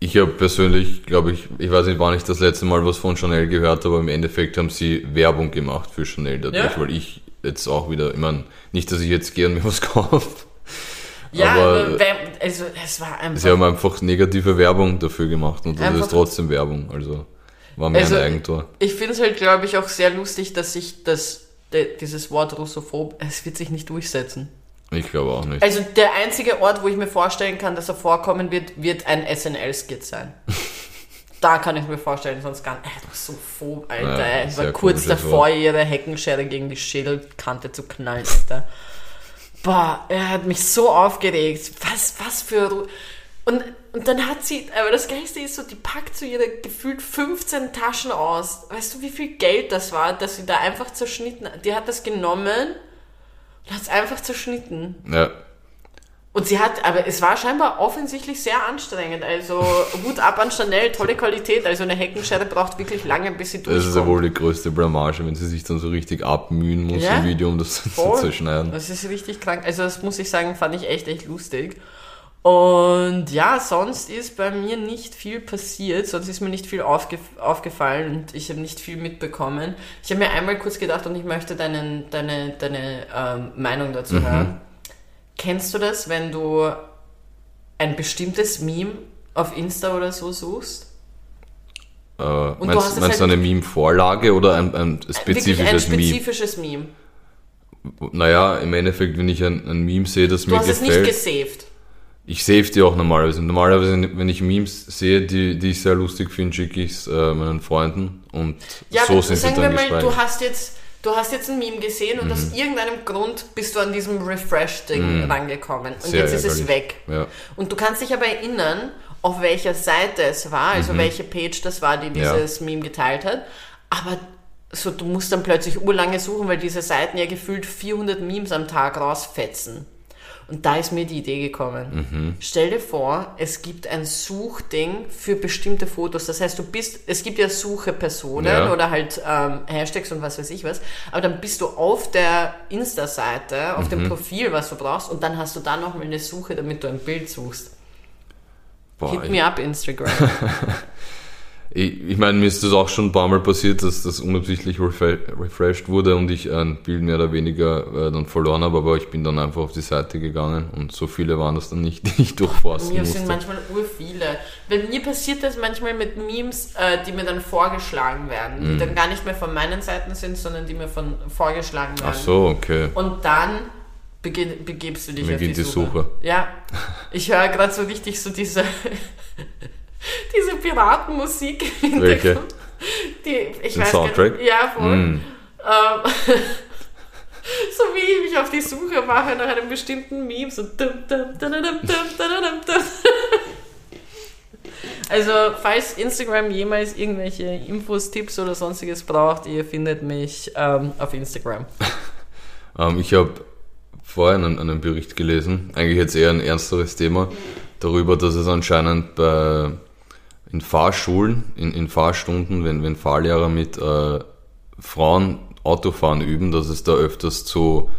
ich habe persönlich, glaube ich, ich weiß nicht, wann ich das letzte Mal was von Chanel gehört habe, aber im Endeffekt haben sie Werbung gemacht für Chanel dadurch, Ja. weil ich jetzt auch wieder, ich meine, nicht, dass ich jetzt gern mir was kaufe. Ja, Aber- aber, wer- also es war einfach... Sie haben einfach negative Werbung dafür gemacht und das ist trotzdem Werbung. Also war mir Also, ein Eigentor. Ich finde es halt, glaube ich, auch sehr lustig, dass sich das, de, dieses Wort Russophob, es wird sich nicht durchsetzen. Ich glaube auch nicht. Also der einzige Ort, wo ich mir vorstellen kann, dass er vorkommen wird, wird ein SNL-Skit sein. da kann ich mir vorstellen, sonst gar nicht. Äh, Russophob, Alter. Ja, war kurz davor, Wort. ihre Heckenschere gegen die Schädelkante zu knallen, Alter. Boah, er hat mich so aufgeregt. Was, was für... Ru und, und dann hat sie, aber das Geilste ist so, die packt so ihre gefühlt 15 Taschen aus. Weißt du, wie viel Geld das war, dass sie da einfach zerschnitten hat? Die hat das genommen und hat es einfach zerschnitten. Ja, Und sie hat, aber es war scheinbar offensichtlich sehr anstrengend. Also Hut ab an Chanel, tolle Qualität. Also eine Heckenschere braucht wirklich lange, bis sie das ist ja durchkommt. wohl die größte Blamage, wenn sie sich dann so richtig abmühen muss Ja. im Video, um das zu Voll. zerschneiden. Das ist richtig krank. Also das muss ich sagen, fand ich echt, echt lustig. Und ja, sonst ist bei mir nicht viel passiert, sonst ist mir nicht viel aufge aufgefallen und ich habe nicht viel mitbekommen. Ich habe mir einmal kurz gedacht und ich möchte deinen, deine, deine ähm, Meinung dazu Mhm. hören. Kennst du das, wenn du ein bestimmtes Meme auf Insta oder so suchst? Äh, du hast meinst meinst du halt- eine Meme-Vorlage oder ein, ein ein spezifisches Meme? spezifisches Meme. Naja, im Endeffekt, wenn ich ein, ein Meme sehe, das Du mir hast es nicht gefällt, gesaved. ich save die auch normalerweise. Normalerweise, wenn ich Memes sehe, die, die ich sehr lustig finde, schicke ich es äh, meinen Freunden und Ja, so sind sie sagen wir dann mal, du hast jetzt, du hast jetzt ein Meme gesehen und aus irgendeinem Grund bist du an diesem Refresh-Ding rangekommen und Mhm. Sehr jetzt ist es weg. Ja. Und du kannst dich aber erinnern, auf welcher Seite es war, also welche Page das war, die Mhm. Ja. dieses Meme geteilt hat. Aber so, du musst dann plötzlich urlange suchen, weil diese Seiten ja gefühlt 400 Memes am Tag rausfetzen. Und da ist mir die Idee gekommen. Mhm. Stell dir vor, es gibt ein Suchding für bestimmte Fotos. Das heißt, du bist, es gibt ja Suche-Personen Ja. oder halt ähm, Hashtags und was weiß ich was. Aber dann bist du auf der Insta-Seite, auf Mhm. dem Profil, was du brauchst, und dann hast du da nochmal eine Suche, damit du ein Bild suchst. Boah, Hit ich, me up, Instagram. ich, ich meine, mir ist das auch schon ein paar Mal passiert, dass das unabsichtlich refre refreshed wurde und ich ein Bild mehr oder weniger äh, dann verloren habe, aber ich bin dann einfach auf die Seite gegangen und so viele waren das dann nicht, die ich durchforsten mir musste. sind manchmal ur viele. Bei mir passiert das manchmal mit Memes, äh, die mir dann vorgeschlagen werden, Mhm. die dann gar nicht mehr von meinen Seiten sind, sondern die mir von vorgeschlagen werden. Ach so, okay. Und dann beginn, begebst du dich Beginnt auf die die Suche. Suche. Ja, ich höre gerade so richtig so diese, diese Piratenmusik. im Welche? Hintergrund. Die, ich Den weiß Soundtrack? Gar nicht, ja, voll. Mm. Ähm, so wie ich mich auf die Suche mache nach einem bestimmten Meme, so dum, dum, dum. Also, falls Instagram jemals irgendwelche Infos, Tipps oder sonstiges braucht, ihr findet mich ähm, auf Instagram. Ähm, ich habe vorhin einen, einen Bericht gelesen, eigentlich jetzt eher ein ernsteres Thema, darüber, dass es anscheinend bei, in Fahrschulen, in, in Fahrstunden, wenn, wenn Fahrlehrer mit äh, Frauen Autofahren üben, dass es da öfters zu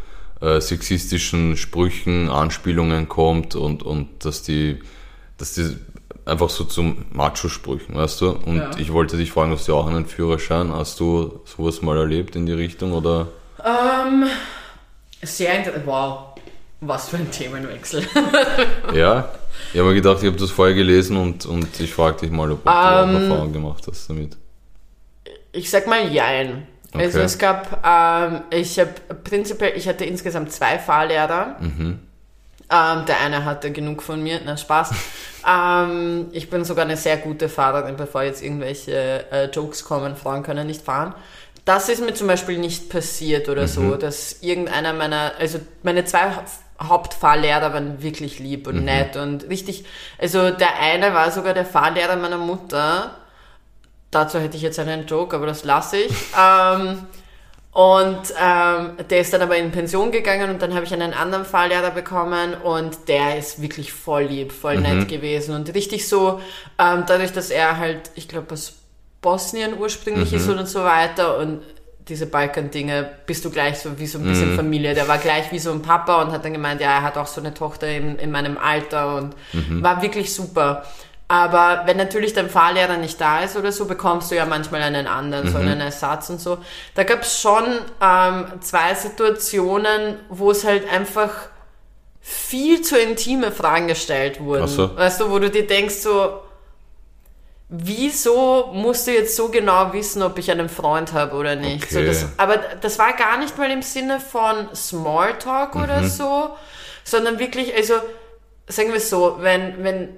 äh, sexistischen Sprüchen, Anspielungen kommt und, und dass die, dass die einfach so zum Macho-Sprüchen, weißt du? Und Ja. ich wollte dich fragen, hast du auch einen Führerschein? Hast du sowas mal erlebt in die Richtung oder? Ähm, sehr interessant. Wow, was für ein Themenwechsel. Ja, ich habe mir gedacht, ich habe das vorher gelesen und, und ich frage dich mal, ob du auch Ähm, Erfahrung gemacht hast damit. Ich sag mal Jein. Okay. Also es gab, ähm, ich habe prinzipiell, ich hatte insgesamt zwei Fahrlehrer. Mhm. Ähm, der eine hatte genug von mir, na Spaß. ähm, ich bin sogar eine sehr gute Fahrerin, bevor jetzt irgendwelche äh, Jokes kommen, Frauen können nicht fahren. Das ist mir zum Beispiel nicht passiert oder so, dass irgendeiner meiner, also meine zwei Hauptfahrlehrer waren wirklich lieb und nett und richtig, also der eine war sogar der Fahrlehrer meiner Mutter. Dazu hätte ich jetzt einen Joke, aber das lasse ich. ähm, und ähm, der ist dann aber in Pension gegangen und dann habe ich einen anderen Fahrlehrer bekommen und der ist wirklich voll lieb, voll nett gewesen und richtig so, ähm, dadurch, dass er halt, ich glaube, aus Bosnien ursprünglich ist und so weiter und diese Balkan-Dinge bist du gleich so wie so ein bisschen Familie. Der war gleich wie so ein Papa und hat dann gemeint, ja, er hat auch so eine Tochter in, in meinem Alter und war wirklich super. Aber wenn natürlich dein Fahrlehrer nicht da ist oder so, bekommst du ja manchmal einen anderen, so einen Ersatz und so. Da gab es schon ähm, zwei Situationen, wo es halt einfach viel zu intime Fragen gestellt wurden. So. Weißt du, wo du dir denkst so, wieso musst du jetzt so genau wissen, ob ich einen Freund habe oder nicht? Okay. So, das, aber das war gar nicht mal im Sinne von Smalltalk oder Mhm. so, sondern wirklich, also sagen wir es so, wenn, wenn,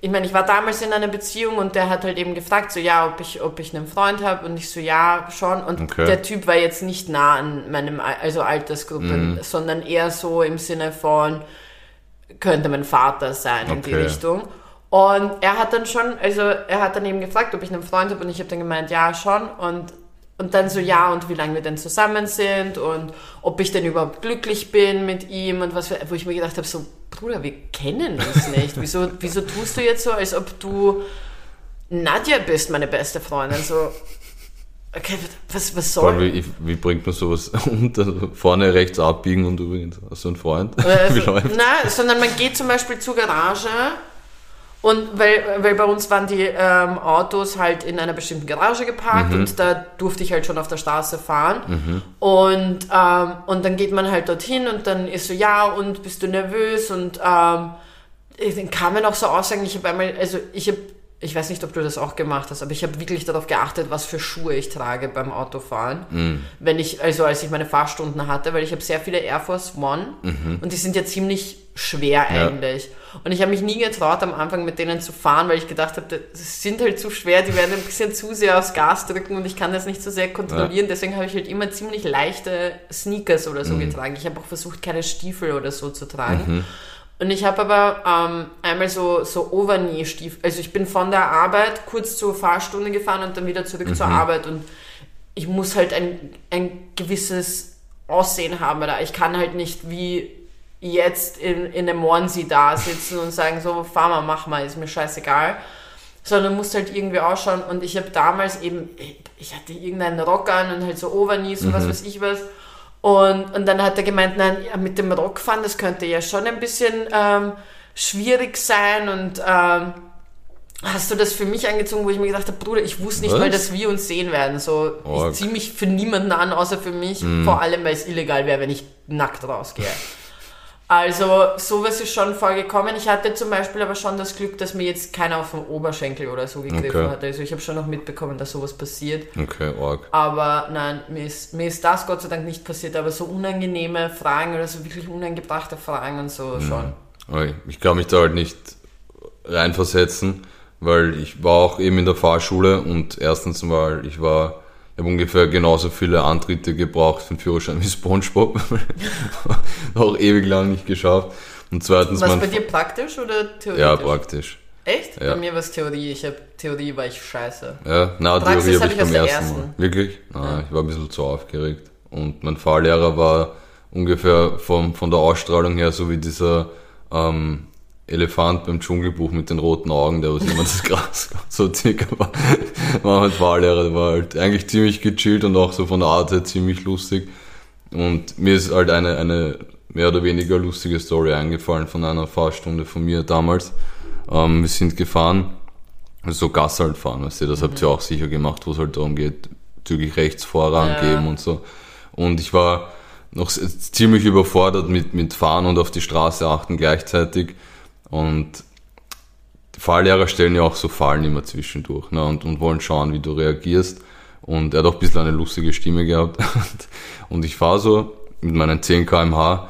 ich meine, ich war damals in einer Beziehung und der hat halt eben gefragt, so ja, ob ich, ob ich einen Freund habe und ich so ja, schon. Und Okay. der Typ war jetzt nicht nah an meinem, Al- also Altersgruppe, Mhm. sondern eher so im Sinne von, könnte mein Vater sein in die Okay. Richtung. Und er hat dann schon, also er hat dann eben gefragt, ob ich einen Freund habe und ich habe dann gemeint, ja, schon. Und, und dann so, ja, und wie lange wir denn zusammen sind und ob ich denn überhaupt glücklich bin mit ihm und was, wo ich mir gedacht habe, so, Bruder, wir kennen uns nicht. Wieso, wieso tust du jetzt so, als ob du Nadja bist, meine beste Freundin? So, okay, was, was Vor allem, soll wie, wie bringt man sowas unter? Vorne rechts abbiegen und übrigens, hast du einen Freund? wie Also, läuft? nein, sondern man geht zum Beispiel zur Garage und weil, weil bei uns waren die ähm, Autos halt in einer bestimmten Garage geparkt und da durfte ich halt schon auf der Straße fahren. Und, ähm, und dann geht man halt dorthin und dann ist so, ja, und bist du nervös? Und ähm, dann kamen auch so Aussagen, ich habe einmal, also ich habe, ich weiß nicht, ob du das auch gemacht hast, aber ich habe wirklich darauf geachtet, was für Schuhe ich trage beim Autofahren. Wenn ich, also als ich meine Fahrstunden hatte, weil ich habe sehr viele Air Force One und die sind ja ziemlich schwer Ja. eigentlich. Und ich habe mich nie getraut, am Anfang mit denen zu fahren, weil ich gedacht habe, das sind halt zu schwer, die werden ein bisschen zu sehr aufs Gas drücken und ich kann das nicht so sehr kontrollieren. Deswegen habe ich halt immer ziemlich leichte Sneakers oder so getragen. Ich habe auch versucht, keine Stiefel oder so zu tragen. Und ich habe aber ähm, einmal so, so Overknee-Stiefel, also ich bin von der Arbeit kurz zur Fahrstunde gefahren und dann wieder zurück zur Arbeit und ich muss halt ein, ein gewisses Aussehen haben, oder ich kann halt nicht wie jetzt in, in einem Onesie da sitzen und sagen, so, fahr mal, mach mal, ist mir scheißegal. Sondern musst halt irgendwie ausschauen. Und ich habe damals eben, ich hatte irgendeinen Rock an und halt so Overknees und was weiß ich was. Und, und dann hat er gemeint, nein, mit dem Rock fahren, das könnte ja schon ein bisschen ähm, schwierig sein. Und ähm, hast du das für mich angezogen, wo ich mir gedacht habe, Bruder, ich wusste nicht Was? mal, dass wir uns sehen werden. So, Org. ich ziehe mich für niemanden an, außer für mich. Mhm. Vor allem, weil es illegal wäre, wenn ich nackt rausgehe. Also sowas ist schon vorgekommen. Ich hatte zum Beispiel aber schon das Glück, dass mir jetzt keiner auf den Oberschenkel oder so gegriffen Okay. hat. Also ich habe schon noch mitbekommen, dass sowas passiert. Okay, arg. Aber nein, mir ist, mir ist das Gott sei Dank nicht passiert. Aber so unangenehme Fragen oder so wirklich unangebrachte Fragen und so schon. Okay. Ich kann mich da halt nicht reinversetzen, weil ich war auch eben in der Fahrschule und erstens mal, ich war, habe ungefähr genauso viele Antritte gebraucht für den Führerschein wie Spongebob. auch ewig lang nicht geschafft. Und zweitens, Was man, bei dir praktisch oder theoretisch? ja, praktisch. Echt? Ja. Bei mir war es Theorie. Ich habe Theorie war ich scheiße. Ja, na, Praxis Theorie habe hab ich ich beim ersten. Mal. Wirklich? Nein, ich war ein bisschen zu aufgeregt. Und mein Fahrlehrer war ungefähr vom, von der Ausstrahlung her so wie dieser ähm, Elefant beim Dschungelbuch mit den roten Augen, der was immer das Gras so circa war, war mein Fahrlehrer. Der war halt eigentlich ziemlich gechillt und auch so von der Art her ziemlich lustig. Und mir ist halt eine, eine mehr oder weniger lustige Story eingefallen von einer Fahrstunde von mir damals. Ähm, wir sind gefahren, so Gas halt fahren, weißt du, das habt ihr auch sicher gemacht, wo es halt darum geht, zügig rechts Vorrang Ja. geben und so. Und ich war noch ziemlich überfordert mit, mit Fahren und auf die Straße achten gleichzeitig. Und die Fahrlehrer stellen ja auch so Fallen immer zwischendurch ne, und, und wollen schauen, wie du reagierst. Und er hat auch ein bisschen eine lustige Stimme gehabt. Und ich fahre so mit meinen 10 kmh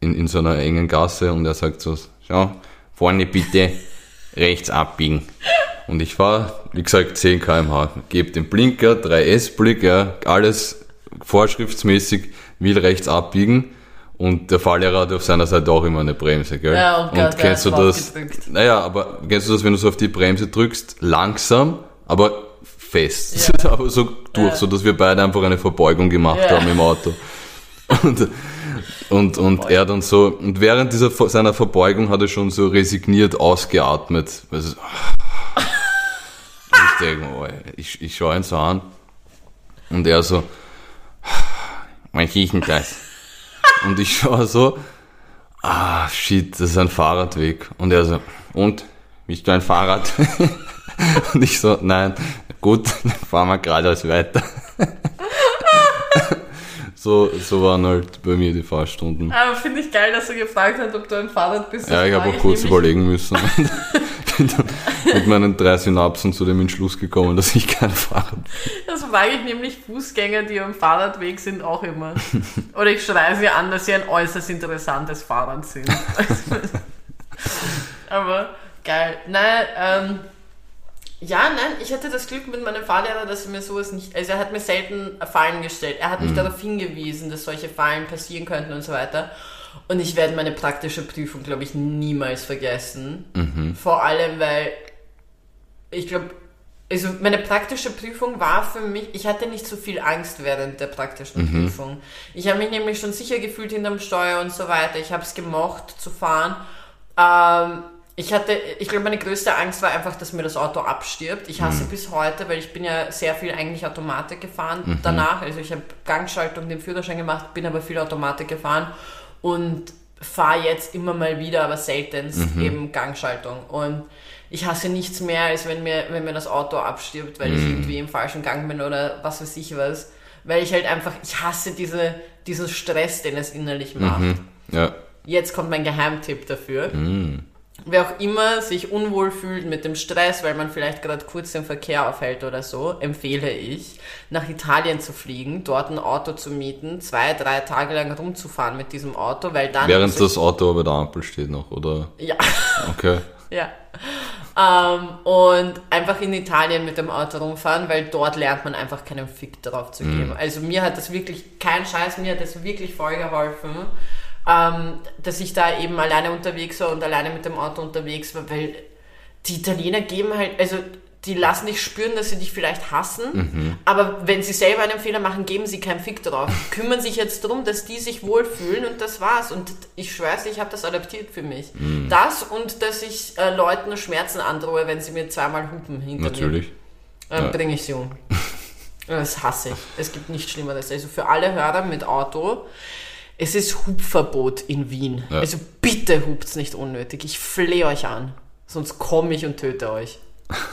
in, in so einer engen Gasse und er sagt so, schau, vorne bitte rechts abbiegen. Und ich fahre, wie gesagt, 10 kmh, gebe den Blinker, 3S-Blick, ja, alles vorschriftsmäßig, will rechts abbiegen. Und der Fahrlehrer hat auf seiner Seite auch immer eine Bremse, gell? Ja, oh Gott, und kennst du das? draufgedrückt. Naja, aber kennst du das, wenn du so auf die Bremse drückst, langsam, aber fest, Ja. aber so durch, Ja. so dass wir beide einfach eine Verbeugung gemacht Ja. haben im Auto. Und, und, und er dann so, und während dieser, seiner Verbeugung hat er schon so resigniert ausgeatmet. Also, ich denke, oh, ich, ich schaue ihn so an und er so, mein riechen das. Und ich schaue so, ah, shit, das ist ein Fahrradweg. Und er so, und, willst du ein Fahrrad? Und ich so, nein, gut, dann fahren wir geradeaus weiter. So, so waren halt bei mir die Fahrstunden. Aber finde ich geil, dass er gefragt hat, ob du ein Fahrrad bist. Ja, ich habe auch kurz überlegen müssen. Und bin dann mit meinen drei Synapsen zu dem Entschluss gekommen, dass ich kein Fahrrad bin. Das frage ich nämlich Fußgänger, die am Fahrradweg sind, auch immer. Oder ich schreie sie an, dass sie ein äußerst interessantes Fahrrad sind. Aber geil. Nein, ähm, ja, nein, ich hatte das Glück mit meinem Fahrlehrer, dass er mir sowas nicht, also er hat mir selten Fallen gestellt. Er hat mich darauf hingewiesen, dass solche Fallen passieren könnten und so weiter. Und ich werde meine praktische Prüfung, glaube ich, niemals vergessen. Vor allem, weil ich glaube, also meine praktische Prüfung war für mich, ich hatte nicht so viel Angst während der praktischen Prüfung. Ich habe mich nämlich schon sicher gefühlt hinterm Steuer und so weiter. Ich habe es gemocht zu fahren. Ähm, ich hatte, ich glaube, meine größte Angst war einfach, dass mir das Auto abstirbt. Ich hasse bis heute, weil ich bin ja sehr viel eigentlich Automatik gefahren danach. Also ich habe Gangschaltung, den Führerschein gemacht, bin aber viel Automatik gefahren und fahre jetzt immer mal wieder, aber seltenst eben Gangschaltung. Und ich hasse nichts mehr, als wenn mir, wenn mir das Auto abstirbt, weil ich irgendwie im falschen Gang bin oder was weiß ich was. Weil ich halt einfach, ich hasse diese, diesen Stress, den es innerlich macht. Ja. Jetzt kommt mein Geheimtipp dafür. Wer auch immer sich unwohl fühlt mit dem Stress, weil man vielleicht gerade kurz den Verkehr aufhält oder so, empfehle ich, nach Italien zu fliegen, dort ein Auto zu mieten, zwei, drei Tage lang rumzufahren mit diesem Auto, weil dann... Während das Auto bei der Ampel steht noch, oder? ja, Okay. ja. Ähm, und einfach in Italien mit dem Auto rumfahren, weil dort lernt man einfach keinen Fick darauf zu geben. Also mir hat das wirklich, kein Scheiß, mir hat das wirklich voll geholfen, ähm, dass ich da eben alleine unterwegs war und alleine mit dem Auto unterwegs war, weil die Italiener geben halt, also die lassen dich spüren, dass sie dich vielleicht hassen, aber wenn sie selber einen Fehler machen, geben sie keinen Fick drauf. Kümmern sich jetzt darum, dass die sich wohlfühlen und das war's. Und ich schwör's, ich habe das adaptiert für mich. Das und dass ich äh, Leuten Schmerzen androhe, wenn sie mir zweimal hupen hinter Natürlich. mir. Ähm, Ja. Bringe ich sie um. Das hasse ich. Es gibt nichts Schlimmeres. Also für alle Hörer mit Auto, es ist Hubverbot in Wien. Ja. Also bitte hupt's nicht unnötig. Ich flehe euch an. Sonst komme ich und töte euch.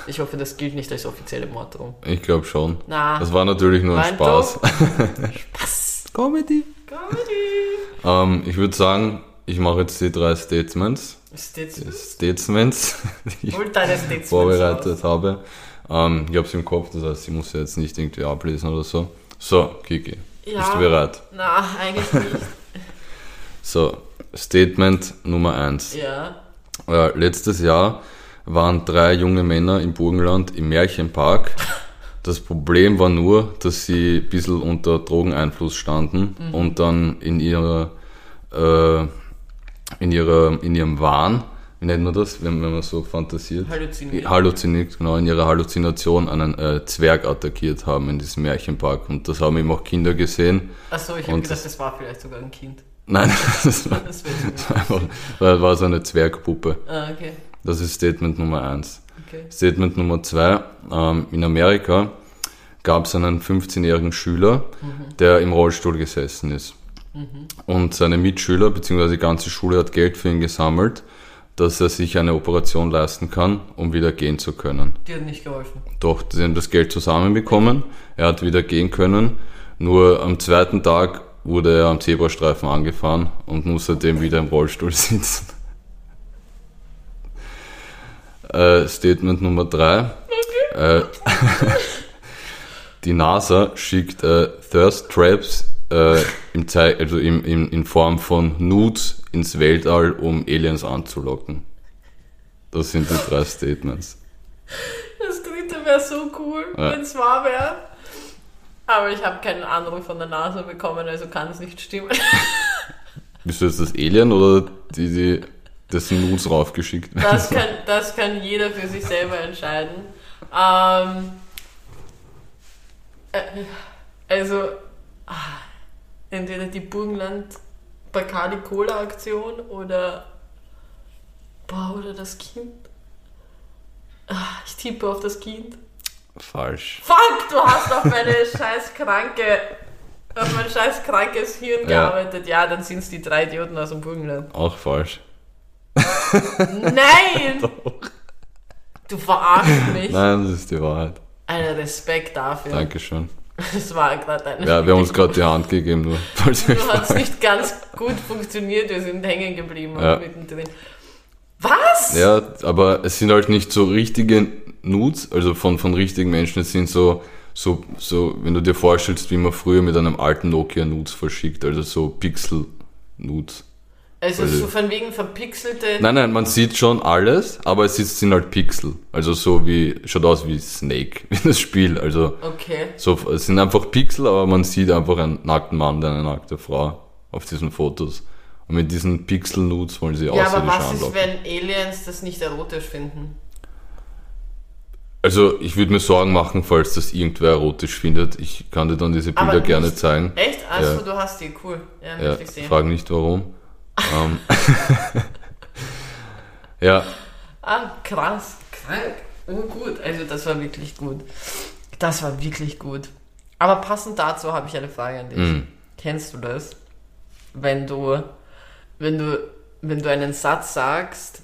Ich hoffe, das gilt nicht als offizielle Morddrohung. Ich glaube schon. Na, Das war natürlich nur ein Spaß. Spaß. Comedy. Comedy. Ähm, ich würde sagen, ich mache jetzt die drei Statements. Jetzt Statements, die ich Statements vorbereitet raus. habe. Ähm, ich habe es im Kopf, das heißt, ich muss sie jetzt nicht irgendwie ablesen oder so. So, Kiki, Ja. bist du bereit? Na, eigentlich nicht. So, Statement Nummer eins. Ja. Äh, letztes Jahr waren drei junge Männer im Burgenland im Märchenpark. Das Problem war nur, dass sie ein bisschen unter Drogeneinfluss standen und dann in ihrer, äh, in ihrer, in ihrem Wahn, wie nennt man das, wenn, wenn man so fantasiert? Halluziniert. Halluziniert, genau, in ihrer Halluzination einen äh, Zwerg attackiert haben in diesem Märchenpark. Und das haben eben auch Kinder gesehen. Achso, ich habe gedacht, das war vielleicht sogar ein Kind. Nein, das war, Das wäre einfach, das war so eine Zwergpuppe. Ah, okay. Das ist Statement Nummer eins. okay. Statement Nummer zwei. Ähm, in Amerika gab es einen 15-jährigen Schüler, der im Rollstuhl gesessen ist. Und seine Mitschüler bzw. die ganze Schule hat Geld für ihn gesammelt, dass er sich eine Operation leisten kann, um wieder gehen zu können. Die hat nicht geholfen. Doch, sie haben das Geld zusammenbekommen, er hat wieder gehen können, nur am zweiten Tag wurde er am Zebrastreifen angefahren und muss seitdem wieder im Rollstuhl sitzen. Äh, Statement Nummer drei. Äh, Die NASA schickt äh, Thirst Traps äh, im Zei also im, im, in Form von Nudes ins Weltall, um Aliens anzulocken. Das sind die drei Statements. Das dritte wäre so cool, Ja. wenn es wahr wäre. Aber ich habe keinen Anruf von der NASA bekommen, also kann es nicht stimmen. Bist du jetzt das Alien oder die, die dessen Nudes raufgeschickt werden? Das kann, das kann jeder für sich selber entscheiden. Ähm, äh, also, ah, entweder die Burgenland Bacardi Cola Aktion oder, boah, oder das Kind. Ah, ich tippe auf das Kind. Falsch. Fuck, du hast auf meine scheiß kranke, auf mein scheiß krankes Hirn Ja. gearbeitet. Ja, dann sind es die drei Idioten aus dem Burgenland. Auch falsch. Nein! Du verarschst mich. Nein, das ist die Wahrheit. Einen Respekt dafür. Dankeschön. Das war gerade eine. Ja, wir haben uns gerade die Hand gegeben, nur falls Du hast fragt. nicht ganz gut funktioniert, wir sind hängen geblieben Ja. mittendrin. Was? Ja, aber es sind halt nicht so richtige Nudes, also von, von richtigen Menschen. Es sind so, so, so, wenn du dir vorstellst, wie man früher mit einem alten Nokia Nudes verschickt, also so Pixel Nudes. Also Also- so von wegen verpixelte. Nein, nein, man sieht schon alles, aber es sind halt Pixel. Also so wie, schaut aus wie Snake in das Spiel. Also Okay. so, es sind einfach Pixel, aber man sieht einfach einen nackten Mann und eine nackte Frau auf diesen Fotos. Und mit diesen Pixel-Nudes wollen sie Ja, aber was ist, wenn Aliens das nicht erotisch finden? Also ich würde mir Sorgen machen, falls das irgendwer erotisch findet. Ich kann dir dann diese Bilder gerne zeigen. Echt? Also Ja. du hast die, cool. Ja, Ja, möchte ich sehen. frag nicht warum. Ähm, ja, Ah, krass. Krank. Oh, gut. Also das war wirklich gut. Das war wirklich gut. Aber passend dazu habe ich eine Frage an dich. Mhm. Kennst du das? Wenn du, wenn du, wenn du einen Satz sagst,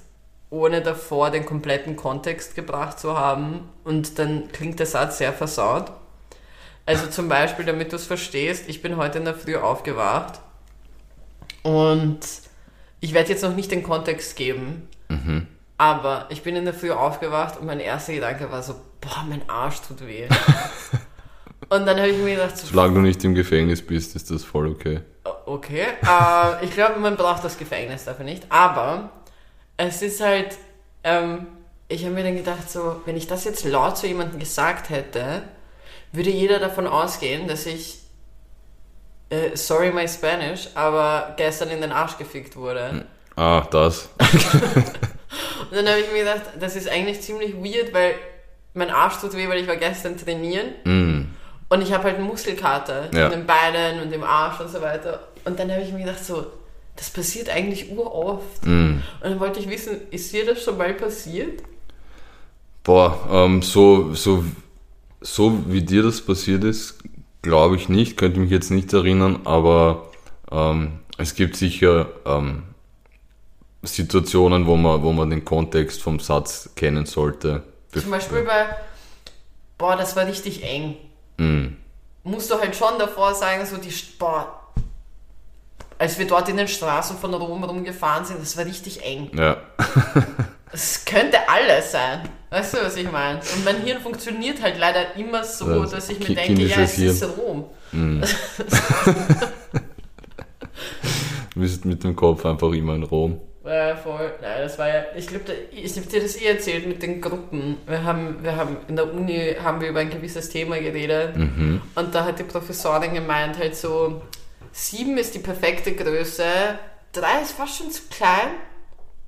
ohne davor den kompletten Kontext gebracht zu haben und dann klingt der Satz sehr versaut. Also zum Beispiel, damit du es verstehst, ich bin heute in der Früh aufgewacht und ich werde jetzt noch nicht den Kontext geben, aber ich bin in der Früh aufgewacht und mein erster Gedanke war so, boah, mein Arsch tut weh. und dann habe ich mir gedacht, so, solange du nicht im Gefängnis bist, ist das voll okay. okay, äh, ich glaube, man braucht das Gefängnis dafür nicht, aber es ist halt, ähm, ich habe mir dann gedacht, so, wenn ich das jetzt laut zu jemandem gesagt hätte, würde jeder davon ausgehen, dass ich, äh, sorry my Spanish, aber gestern in den Arsch gefickt wurde. Ah, das. Und dann habe ich mir gedacht, das ist eigentlich ziemlich weird, weil mein Arsch tut weh, weil ich war gestern trainieren Mm. und ich habe halt Muskelkater Ja. in den Beinen und im Arsch und so weiter. Und dann habe ich mir gedacht, so, das passiert eigentlich uroft. Mm. Und dann wollte ich wissen, ist dir das schon mal passiert? Boah, ähm, so, so, so wie dir das passiert ist, glaube ich nicht, könnte mich jetzt nicht erinnern, aber ähm, es gibt sicher ähm, Situationen, wo man, wo man den Kontext vom Satz kennen sollte. Zum Beispiel bei, boah, das war richtig eng. Mm. Musst du halt schon davor sagen, so die, boah, als wir dort in den Straßen von Rom rumgefahren sind, das war richtig eng. Ja. Es könnte alles sein. Weißt du, was ich meine? Und mein Hirn funktioniert halt leider immer so, Das dass ich mir denke, ja, es kindisches ist Rom. Du bist mit dem Kopf einfach immer in Rom. Ja, voll. Nein, das war ja, ich glaube, ich habe dir das eh erzählt mit den Gruppen. Wir haben, wir haben, in der Uni haben wir über ein gewisses Thema geredet Mhm. und da hat die Professorin gemeint, halt so, sieben ist die perfekte Größe, drei ist fast schon zu klein,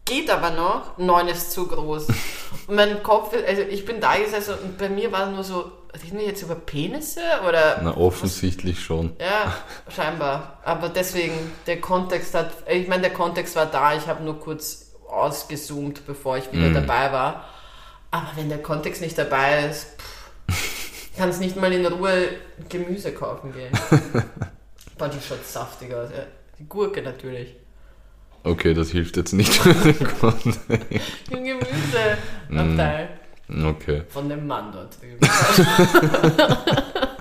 geht aber noch, neun ist zu groß. Und mein Kopf, also ich bin da gesessen und bei mir war nur so, reden wir jetzt über Penisse oder Na, offensichtlich schon. ja, scheinbar. Aber deswegen, der Kontext hat, ich meine, der Kontext war da, ich habe nur kurz ausgezoomt, bevor ich wieder dabei war. Aber wenn der Kontext nicht dabei ist, pff, kannst nicht mal in Ruhe Gemüse kaufen gehen. Boah, die schaut saftig aus. Ja. Die Gurke natürlich. Okay, das hilft jetzt nicht für den Kontext. Im Gemüseabteil Okay. von dem Mann dort drüben.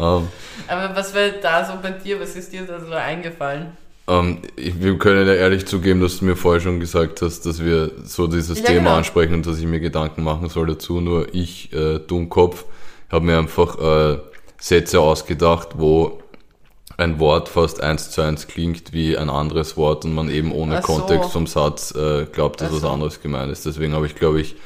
Ähm, Aber was war da so bei dir? Was ist dir da so eingefallen? Ähm, ich, wir können ja ehrlich zugeben, dass du mir vorher schon gesagt hast, dass wir so dieses Ja, Thema genau. ansprechen und dass ich mir Gedanken machen soll dazu. Nur ich, äh, Dummkopf, habe mir einfach äh, Sätze ausgedacht, wo ein Wort fast eins zu eins klingt wie ein anderes Wort und man eben ohne so. Kontext vom Satz äh, glaubt, dass Ach was anderes gemeint ist. Deswegen habe ich, glaube ich,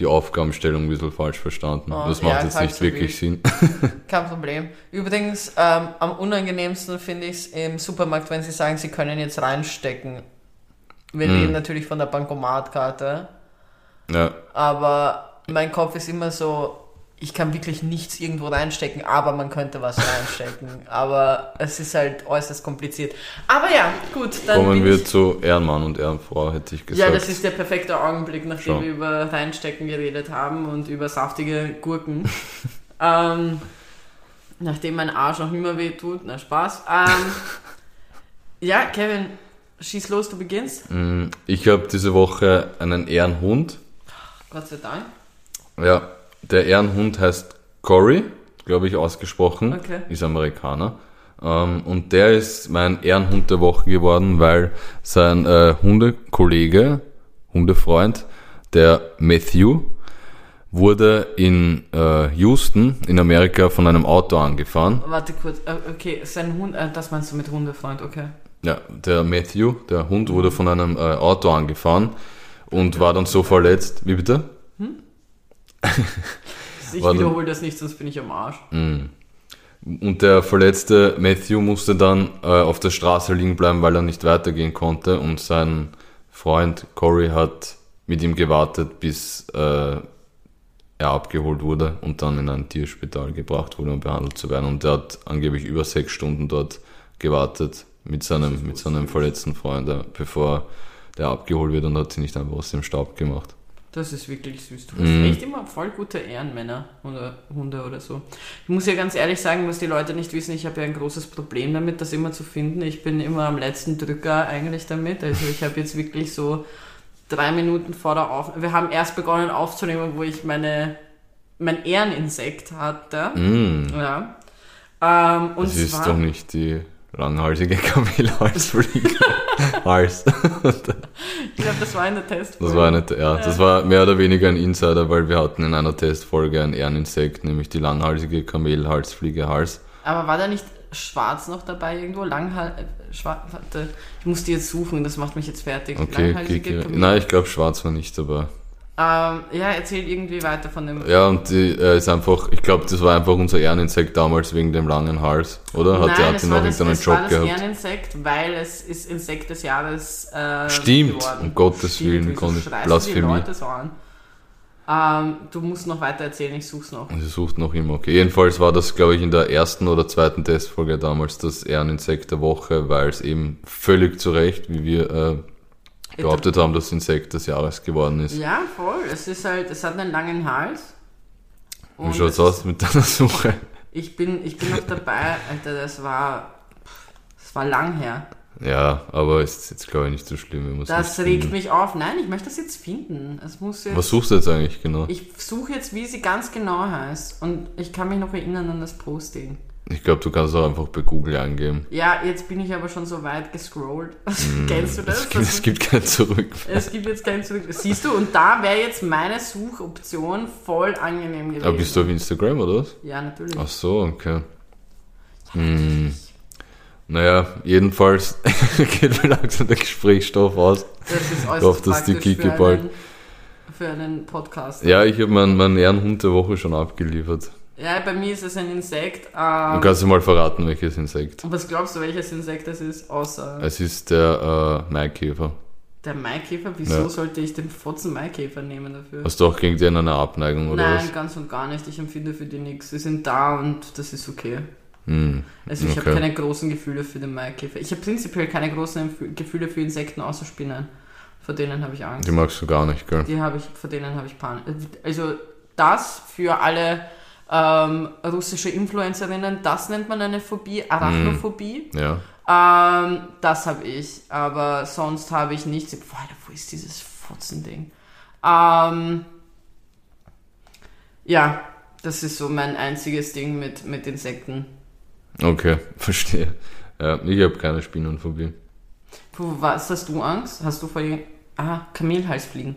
die Aufgabenstellung ein bisschen falsch verstanden. Oh, das macht ja, jetzt nicht so wirklich wild. Sinn. Kein Problem. Übrigens, ähm, am unangenehmsten finde ich es im Supermarkt, wenn sie sagen, sie können jetzt reinstecken. Wir Hm. reden natürlich von der Bankomatkarte, ja, aber mein Kopf ist immer so, ich kann wirklich nichts irgendwo reinstecken, aber man könnte was reinstecken. aber es ist halt äußerst kompliziert. Aber ja, gut, dann kommen wir zu Ehrenmann und Ehrenfrau, hätte ich gesagt. Ja, das ist der perfekte Augenblick, nachdem Schon. wir über Reinstecken geredet haben und über saftige Gurken. ähm, nachdem mein Arsch noch immer weh tut. Na, Spaß. Ähm, ja, Kevin, schieß los, du beginnst. Mm, Ich habe diese Woche einen Ehrenhund. Gott sei Dank. Ja, der Ehrenhund heißt Cory, glaube ich, ausgesprochen. Okay. Ist Amerikaner. Ähm, und der ist mein Ehrenhund der Woche geworden, weil sein äh, Hundekollege, Hundefreund, der Matthew, wurde in äh, Houston in Amerika von einem Auto angefahren. Warte kurz. Äh, Okay, sein Hund, äh, das meinst du mit Hundefreund, okay. Ja, der Matthew, der Hund, wurde von einem äh, Auto angefahren und war dann so verletzt. Wie bitte? Ich wiederhole das nicht, sonst bin ich am Arsch. Und der verletzte Matthew musste dann äh, auf der Straße liegen bleiben, weil er nicht weitergehen konnte. Und sein Freund Corey hat mit ihm gewartet, bis äh, er abgeholt wurde und dann in ein Tierspital gebracht wurde, um behandelt zu werden. Und er hat angeblich über sechs Stunden dort gewartet mit seinem, mit seinem verletzten Freund, äh, bevor der abgeholt wird und hat sie nicht einfach aus dem Staub gemacht. Das ist wirklich süß. Du hast Mhm. echt immer voll gute Ehrenmänner oder Hunde oder so. Ich muss ja ganz ehrlich sagen, was die Leute nicht wissen, ich habe ja ein großes Problem damit, das immer zu finden. Ich bin immer am letzten Drücker eigentlich damit. Also ich habe jetzt wirklich so drei Minuten vor der Aufnahme. Wir haben erst begonnen aufzunehmen, wo ich meine mein Ehreninsekt hatte. Mm, Ja. Ähm, und das ist zwar, doch nicht die langhalsige Kamelhalsfliege. Hals. ich glaube, das war eine Testfolge. Das war eine, ja, das war mehr oder weniger ein Insider, weil wir hatten in einer Testfolge ein Ehreninsekt, nämlich die langhalsige Kamelhalsfliege Hals. Aber war da nicht schwarz noch dabei irgendwo? Langhal äh, schwarz, warte, ich muss die jetzt suchen, das macht mich jetzt fertig. Okay, okay, Langhalsige okay. Kamele. Nein, ich glaube schwarz war nicht dabei. Ähm, ja, erzähl irgendwie weiter von dem. Ja, und die äh, ist einfach, ich glaube, das war einfach unser Ehreninsekt damals wegen dem langen Hals, oder? Hat, der, hat es die noch das, irgendeinen es war Job das gehabt? Ehreninsekt, weil es ist Insekt des Jahres äh, Stimmt, geworden. um Gottes Stimmt, Willen, konnte- die Blasphemie. So? Ähm, du musst noch weiter erzählen, ich such's noch. Sie sucht noch immer, okay. Jedenfalls war das, glaube ich, in der ersten oder zweiten Testfolge damals das Ehreninsekt der Woche, weil es eben völlig zu Recht, wie wir äh, behauptet haben, das Insekt des Jahres geworden ist. Ja, voll. Es ist halt, es hat einen langen Hals. Wie Und schaut's es aus mit deiner Suche? Ich bin, ich bin noch dabei, Alter, das war, das war lang her. Ja, aber ist jetzt, glaube ich, nicht so schlimm. Das regt finden. mich auf. Nein, ich möchte das jetzt finden. Es muss jetzt, Was suchst du jetzt eigentlich genau? ich suche jetzt, wie sie ganz genau heißt. Und ich kann mich noch erinnern an das Posting. Ich glaube, du kannst auch einfach bei Google eingeben. Ja, jetzt bin ich aber schon so weit gescrollt. Kennst du das? Es gibt, es gibt kein Zurück. es gibt jetzt kein Zurück. Siehst du, und da wäre jetzt meine Suchoption voll angenehm gewesen. Aber bist du auf Instagram oder was? Ja, natürlich. Ach so, okay. Hm. Naja, jedenfalls geht mir langsam der Gesprächsstoff aus. Das ist äußerst Ich hoffe, dass die Kiki für bald- einen, für einen Podcast. Ja, ich habe meinen mein Ehrenhund der Woche schon abgeliefert. Ja, bei mir ist es ein Insekt. Du Ähm, kannst dir mal verraten, welches Insekt. was glaubst du, welches Insekt es ist, außer Es ist der äh, Maikäfer. der Maikäfer? Wieso Ja. sollte ich den Fotzen Maikäfer nehmen dafür? Hast du auch gegen den eine Abneigung oder Nein, ganz und gar nicht. Ich empfinde für die nichts. Sie sind da und das ist okay. was? Hm. Also ich Okay. habe keine großen Gefühle für den Maikäfer. Ich habe prinzipiell keine großen Gefühle für Insekten außer Spinnen. Vor denen habe ich Angst. Die magst du gar nicht, gell? Die habe ich, vor denen habe ich Panik. Also das für alle ähm, russische Influencerinnen, das nennt man eine Phobie, Arachnophobie. Ja. Ähm, das habe ich, aber sonst habe ich nichts. Alter, wo ist dieses Fotzending? Ähm, ja, das ist so mein einziges Ding mit, mit Insekten. Okay, verstehe. Ja, ich habe keine Spinnenphobie. Puh, was hast du Angst? Hast du vor. Ah, Kamelhalsfliegen.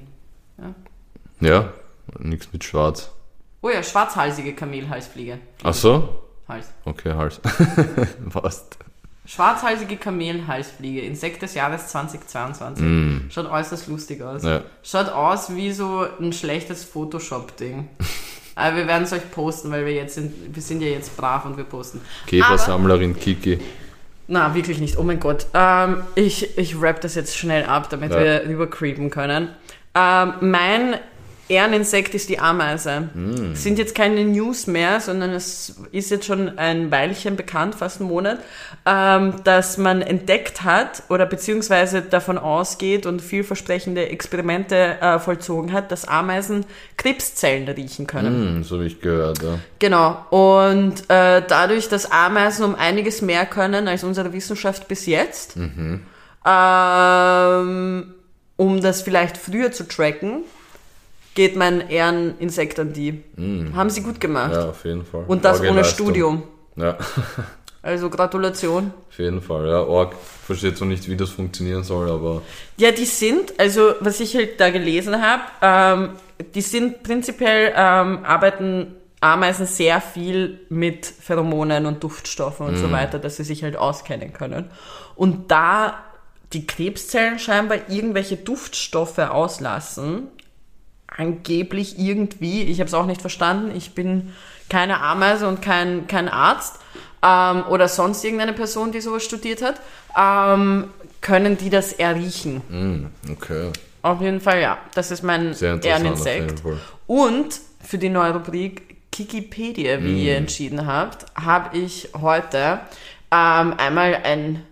Ja, nichts mit Schwarz. Oh ja, schwarzhalsige Kamelhalsfliege. Ach so? Hals. Okay, Hals. Passt. Schwarzhalsige Kamelhalsfliege, Insekt des Jahres 2022. Schaut äußerst lustig aus. Mm. Ja. Schaut aus wie so ein schlechtes Photoshop-Ding. Aber wir werden es euch posten, weil wir jetzt sind, wir sind ja jetzt brav und wir posten. Käfersammlerin Kiki. na, wirklich nicht. Oh mein Gott. Ähm, ich, ich rap das jetzt schnell ab, damit Ja. wir rübercreepen können. Ähm, mein Ehreninsekt ist die Ameise. Mm. Sind jetzt keine News mehr, sondern es ist jetzt schon ein Weilchen bekannt, fast einen Monat, ähm, dass man entdeckt hat oder beziehungsweise davon ausgeht und vielversprechende Experimente äh, vollzogen hat, dass Ameisen Krebszellen riechen können. Hm, so habe ich gehört, ja. Genau. Und äh, dadurch, dass Ameisen um einiges mehr können als unsere Wissenschaft bis jetzt, ähm, um das vielleicht früher zu tracken, geht mein Ehreninsekt an die. Haben sie gut gemacht. Ja, auf jeden Fall. Und das Orge ohne Leistung. Studium. Ja, Also Gratulation. auf jeden Fall. Ja, Org versteht zwar nicht, wie das funktionieren soll, aber Ja, die sind, also was ich halt da gelesen habe, ähm, die sind prinzipiell, ähm, arbeiten Ameisen sehr viel mit Pheromonen und Duftstoffen und so weiter, dass sie sich halt auskennen können. Und da die Krebszellen scheinbar irgendwelche Duftstoffe auslassen, angeblich irgendwie, ich habe es auch nicht verstanden, ich bin keine Ameise und kein, kein Arzt ähm, oder sonst irgendeine Person, die sowas studiert hat, ähm, können die das erriechen. hm, okay. Auf jeden Fall, ja. Das ist mein Ehreninsekt. Und für die neue Rubrik Kikipedia, wie Mm. ihr entschieden habt, habe ich heute ähm, einmal ein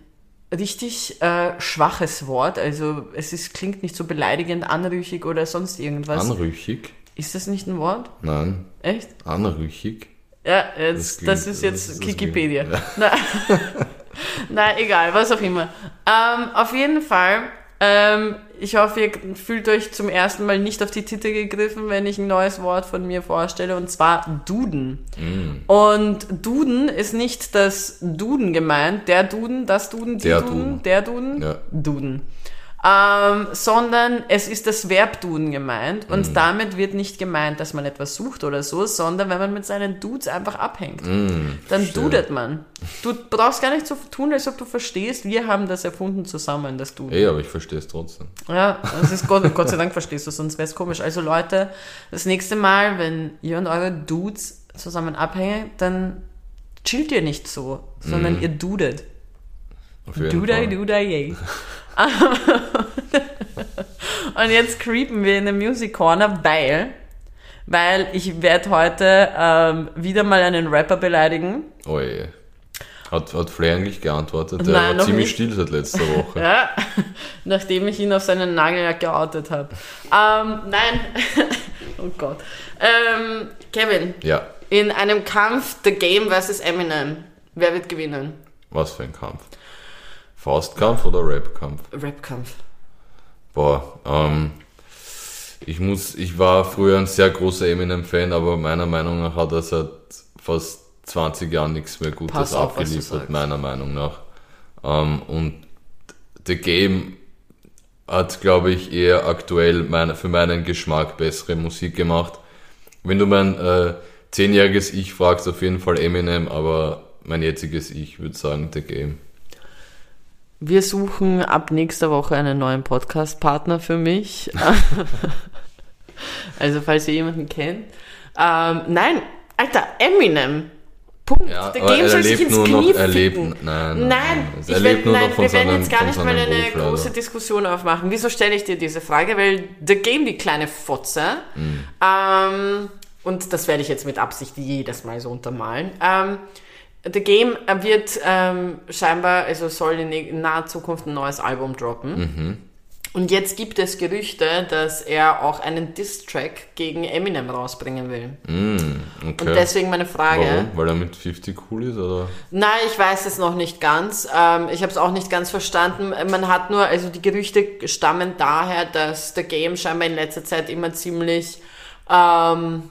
richtig äh, schwaches Wort. Also es ist, klingt nicht so beleidigend, anrüchig oder sonst irgendwas. Anrüchig? ist das nicht ein Wort? Nein, Echt? anrüchig. Ja, jetzt, das, klingt- ist jetzt das das Wikipedia. Na, na, egal, was auch immer. Ähm, auf jeden Fall, ähm, ich hoffe, ihr fühlt euch zum ersten Mal nicht auf die Titel gegriffen, wenn ich ein neues Wort von mir vorstelle, und zwar Duden. Mm. Und Duden ist nicht das Duden gemeint, der Duden, das Duden, die Der Duden, Duden. der Duden, Ja. Duden. Ähm, sondern es ist das Verb Duden gemeint und Mhm. damit wird nicht gemeint, dass man etwas sucht oder so, sondern wenn man mit seinen Dudes einfach abhängt. Hm, Dann verstehe. dudet man. Du brauchst gar nicht so tun, als ob du verstehst. Wir haben das erfunden zusammen, das Duden. Ey, aber ich verstehe es trotzdem. Ja, das ist Gott, Gott sei Dank verstehst du, sonst wäre es komisch. Also Leute, das nächste Mal, wenn ihr und eure Dudes zusammen abhängt, dann chillt ihr nicht so, sondern ihr dudet. Auf jeden Duda, Fall. duda, yay. und jetzt creepen wir in den Music Corner, weil, weil ich werde heute ähm, wieder mal einen Rapper beleidigen. Oh je. Hat, hat Flair eigentlich geantwortet? Der Nein, war ziemlich nicht. still seit letzter Woche. Ja, nachdem ich ihn auf seinen Nagellack geoutet habe. Ähm, nein, oh Gott. Ähm, Kevin, ja, in einem Kampf The Game vs. Eminem, wer wird gewinnen? was für ein Kampf. Faustkampf oder Rapkampf? Rapkampf. Boah, ähm, ich muss, ich war früher ein sehr großer Eminem-Fan, aber meiner Meinung nach hat er seit fast 20 Jahren nichts mehr Gutes Pass auf, abgeliefert, meiner Meinung nach. Ähm, und The Game hat, glaube ich, eher aktuell meine, für meinen Geschmack bessere Musik gemacht. Wenn du mein äh, zehnjähriges Ich fragst, auf jeden Fall Eminem, aber mein jetziges Ich würde sagen The Game. Wir suchen ab nächster Woche einen neuen Podcast-Partner für mich. also, falls ihr jemanden kennt. Ähm, nein, Alter, Eminem. Punkt. Ja, Der Game soll sich ins Knie noch, er lebt, nein, nein, Nein, er ich nur nein wir werden jetzt gar nicht mal eine Beruf, leider. große Diskussion aufmachen. Wieso stelle ich dir diese Frage? Weil The Game, die kleine Fotze, Mhm. ähm, und das werde ich jetzt mit Absicht jedes Mal so untermalen, ähm, The Game wird ähm, scheinbar, also soll in, naher Zukunft ein neues Album droppen. Mhm. Und jetzt gibt es Gerüchte, dass er auch einen Diss-Track gegen Eminem rausbringen will. Mm, okay. Und deswegen meine Frage. Warum? Weil er mit 50 cool ist, oder? Nein, ich weiß es noch nicht ganz. Ähm, ich habe es auch nicht ganz verstanden. Man hat nur, also die Gerüchte stammen daher, dass der Game scheinbar in letzter Zeit immer ziemlich, ähm,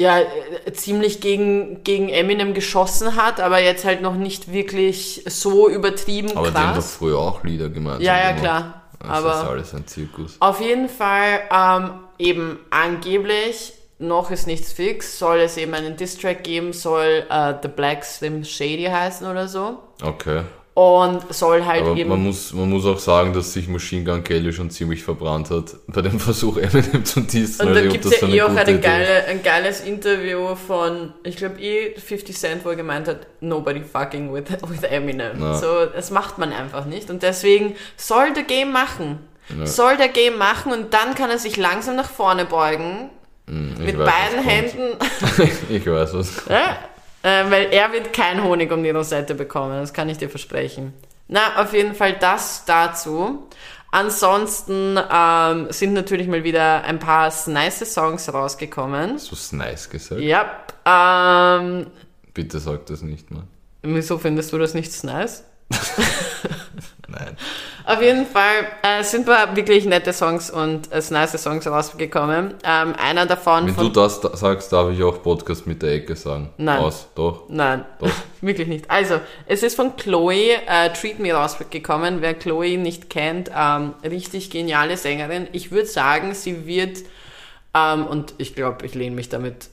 ja, äh, ziemlich gegen, gegen Eminem geschossen hat, aber jetzt halt noch nicht wirklich so übertrieben Aber die haben doch krass. früher auch Lieder gemeinsam Ja, ja, gemacht. klar. Das Aber ist alles ein Zirkus. auf jeden Fall ähm, eben angeblich noch ist nichts fix. Soll es eben einen Distrack geben, soll äh, The Black Slim Shady heißen oder so. Okay. Und soll halt Aber eben. man muss, man muss auch sagen, dass sich Machine Gun Kelly schon ziemlich verbrannt hat bei dem Versuch, Eminem zu dissen. Und da Also, gibt es ja eh auch eine geile, ein geiles Interview von, ich glaube eh 50 Cent, wo er gemeint hat, nobody fucking with, with Eminem. Ja. So, das macht man einfach nicht. Und deswegen soll der Game machen. Ja. Soll der Game machen und dann kann er sich langsam nach vorne beugen. Hm, ich mit beiden Händen. ich weiß was. Ja, äh, weil er wird kein Honig um die Rosette bekommen, das kann ich dir versprechen. Na, auf jeden Fall das dazu. Ansonsten ähm, sind natürlich mal wieder ein paar nice Songs rausgekommen. Es nice gesagt? Ja, ähm, Bitte sag das nicht mal. wieso findest du das nicht nice? Nein. Auf jeden Fall äh, sind da wirklich nette Songs und äh, nice Songs rausgekommen. Ähm, einer davon Wenn du das da sagst, darf ich auch Podcast mit der Ecke sagen. Nein. Aus, doch. Nein, Doch. wirklich nicht. Also, es ist von Chloe äh, Treat Me rausgekommen. Wer Chloe nicht kennt, ähm, richtig geniale Sängerin. Ich würde sagen, sie wird, ähm, und ich glaube, ich lehne mich damit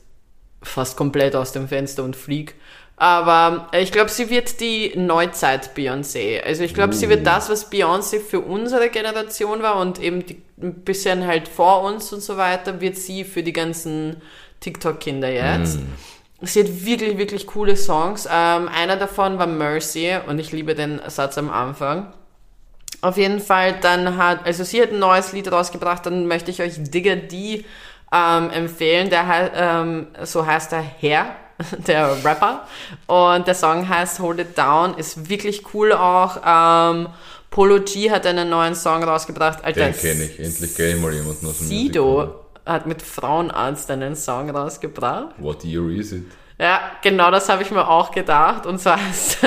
fast komplett aus dem Fenster und flieg. Aber äh, ich glaube, sie wird die Neuzeit Beyoncé. Also ich glaube, sie wird das, was Beyoncé für unsere Generation war und eben die, ein bisschen halt vor uns und so weiter, wird sie für die ganzen TikTok-Kinder jetzt. Sie hat wirklich, wirklich coole Songs. Ähm, einer davon war Mercy und ich liebe den Satz am Anfang. Auf jeden Fall, dann hat, also sie hat ein neues Lied rausgebracht, dann möchte ich euch Digger D ähm, empfehlen. Der ähm, so heißt der Herr, der Rapper. Und der Song heißt Hold It Down, ist wirklich cool auch. Ähm, Polo G hat einen neuen Song rausgebracht. Alter, Den kenne ich. Endlich kenne ich mal jemanden aus dem Sido hat mit Frauenarzt einen Song rausgebracht. What year is it? Ja, genau das habe ich mir auch gedacht. Und zwar heißt,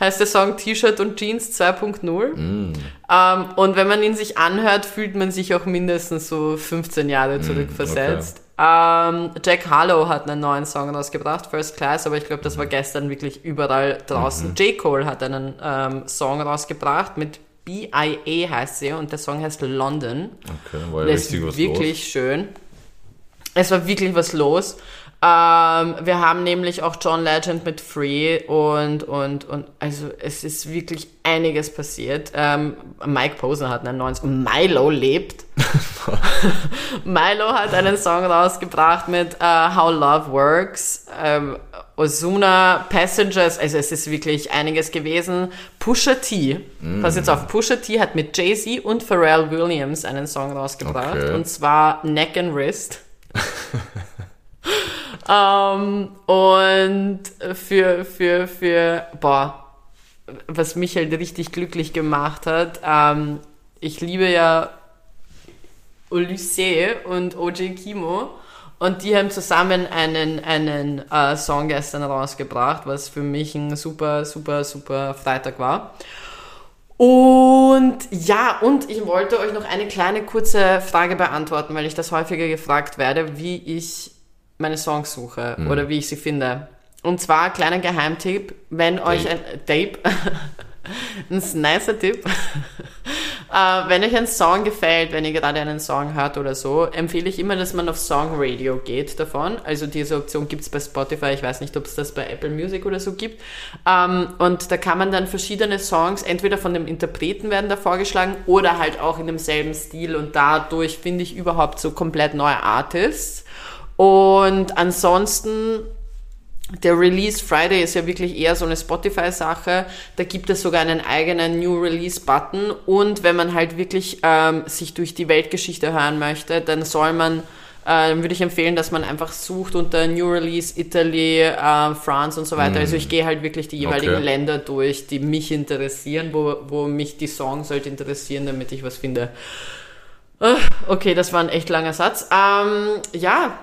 heißt der Song T-Shirt und Jeans 2.0. Mm. Ähm, und wenn man ihn sich anhört, fühlt man sich auch mindestens so 15 Mm, Jahre zurückversetzt. Ähm, Jack Harlow hat einen neuen Song rausgebracht, First Class, aber ich glaube, Mhm. das war gestern wirklich überall draußen. J. Cole hat einen ähm, Song rausgebracht mit B.I.A. heißt sie und der Song heißt London. Okay, war ja richtig was wirklich schön. Es war wirklich was los. Ähm, wir haben nämlich auch John Legend mit Free und, und, und, also es ist wirklich einiges passiert. Ähm, Mike Posner hat einen neuen Song. Milo lebt. Milo hat einen Song rausgebracht mit äh, How Love Works. Ähm, Ozuna, Passengers, also es ist wirklich einiges gewesen. Pusha T, pass jetzt auf, Pusha T hat mit Jay-Z und Pharrell Williams einen Song rausgebracht. Okay. Und zwar Neck and Wrist. ähm, und für, für, für, boah, was mich halt richtig glücklich gemacht hat, ähm, ich liebe ja Odyssee und OJ Kimo und die haben zusammen einen, einen äh, Song gestern rausgebracht, was für mich ein super, super, super Freitag war. Und ja, und ich wollte euch noch eine kleine kurze Frage beantworten, weil ich das häufiger gefragt werde, wie ich meine Songs suche oder wie ich sie finde. Und zwar, kleiner Geheimtipp, wenn euch ein Tape, ein nicer Tipp, äh, wenn euch ein Song gefällt, wenn ihr gerade einen Song hört oder so, empfehle ich immer, dass man auf Song Radio geht davon. Also diese Option gibt's bei Spotify, ich weiß nicht, ob es das bei Apple Music oder so gibt. Ähm, und da kann man dann verschiedene Songs, entweder von dem Interpreten werden da vorgeschlagen oder halt auch in demselben Stil und dadurch finde ich überhaupt so komplett neue Artists. Und ansonsten der Release Friday ist ja wirklich eher so eine Spotify-Sache. Da gibt es sogar einen eigenen New Release-Button. Und wenn man halt wirklich ähm, sich durch die Weltgeschichte hören möchte, dann soll man, äh, dann würde ich empfehlen, dass man einfach sucht unter New Release Italy, äh, France und so weiter. Also ich gehe halt wirklich die jeweiligen Okay. Länder durch, die mich interessieren, wo, wo mich die Songs halt interessieren, damit ich was finde. Ah, Okay, das war ein echt langer Satz. Ähm, ja,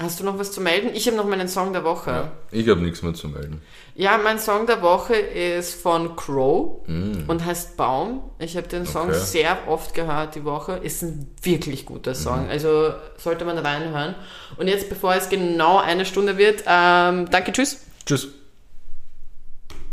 hast du noch was zu melden? Ich habe noch meinen Song der Woche. Ja, ich habe nichts mehr zu melden. Ja, mein Song der Woche ist von Crow und heißt Baum. Ich habe den Song Okay. sehr oft gehört die Woche. Ist ein wirklich guter Song. Also sollte man reinhören. Und jetzt, bevor es genau eine Stunde wird, ähm, danke, tschüss. Tschüss.